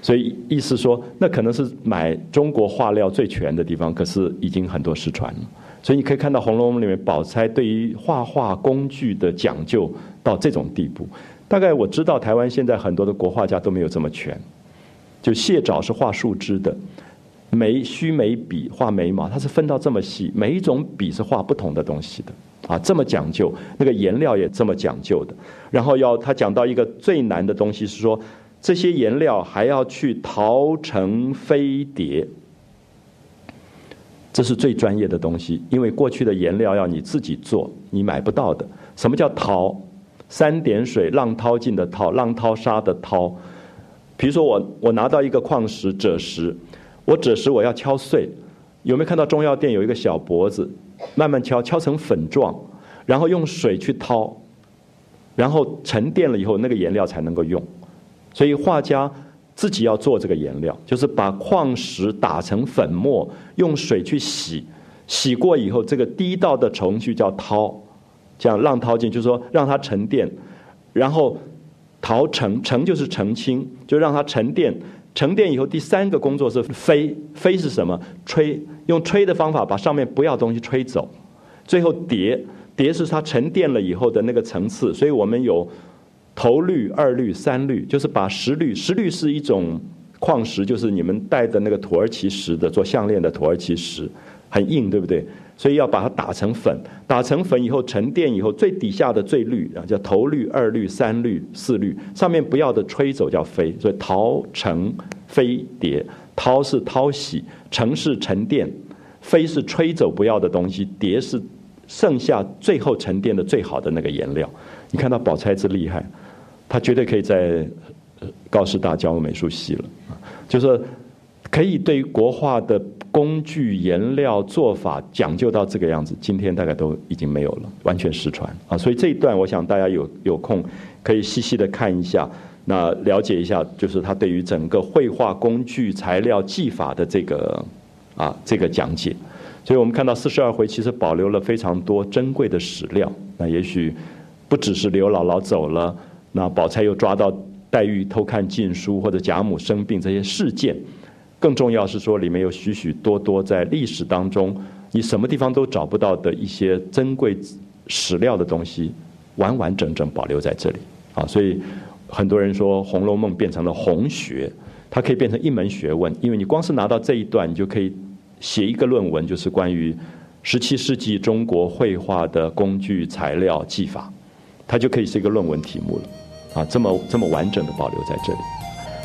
所以意思说，那可能是买中国画料最全的地方，可是已经很多失传了。所以你可以看到《红楼梦》里面宝钗对于画画工具的讲究到这种地步。大概我知道台湾现在很多的国画家都没有这么全。就蟹爪是画树枝的，眉须眉笔画眉毛，它是分到这么细，每一种笔是画不同的东西的啊，这么讲究，那个颜料也这么讲究的。然后要他讲到一个最难的东西是说，这些颜料还要去陶成飞碟，这是最专业的东西，因为过去的颜料要你自己做，你买不到的。什么叫陶？三点水浪淘尽的淘，浪淘沙的淘。比如说我我拿到一个矿石赭石。我赭石我要敲碎，有没有看到中药店有一个小脖子，慢慢敲，敲成粉状，然后用水去掏，然后沉淀了以后，那个颜料才能够用。所以画家自己要做这个颜料，就是把矿石打成粉末，用水去洗，洗过以后，这个第一道的程序叫掏，这样浪淘尽，就是说让它沉淀，然后淘澄，澄就是澄清，就让它沉淀。沉淀以后，第三个工作是飞，飞是什么？吹，用吹的方法把上面不要东西吹走。最后叠，叠是它沉淀了以后的那个层次。所以我们有头绿、二绿、三绿，就是把石绿，石绿是一种矿石，就是你们戴的那个土耳其石的做项链的土耳其石，很硬，对不对？所以要把它打成粉，打成粉以后沉淀以后，最底下的最绿啊，叫头绿、二绿、三绿、四绿，上面不要的吹走叫飞，所以陶成飞碟，陶是淘洗，成是沉淀，飞是吹走不要的东西，碟是剩下最后沉淀的最好的那个颜料。你看到宝钗之厉害，他绝对可以在高师大教美术系了啊，就是可以对国画的。工具、颜料、做法讲究到这个样子，今天大概都已经没有了，完全失传啊！所以这一段，我想大家有有空可以细细的看一下，那了解一下，就是他对于整个绘画工具、材料、技法的这个啊这个讲解。所以我们看到四十二回其实保留了非常多珍贵的史料。那也许不只是刘姥姥走了，那宝钗又抓到黛玉偷看禁书，或者贾母生病这些事件。更重要是说，里面有许许多多在历史当中你什么地方都找不到的一些珍贵史料的东西，完完整整保留在这里啊！所以很多人说《红楼梦》变成了红学，它可以变成一门学问，因为你光是拿到这一段，你就可以写一个论文，就是关于十七世纪中国绘画的工具、材料、技法，它就可以是一个论文题目了啊！这么这么完整的保留在这里。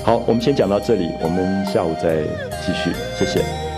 好，我们先讲到这里，我们下午再继续，谢谢。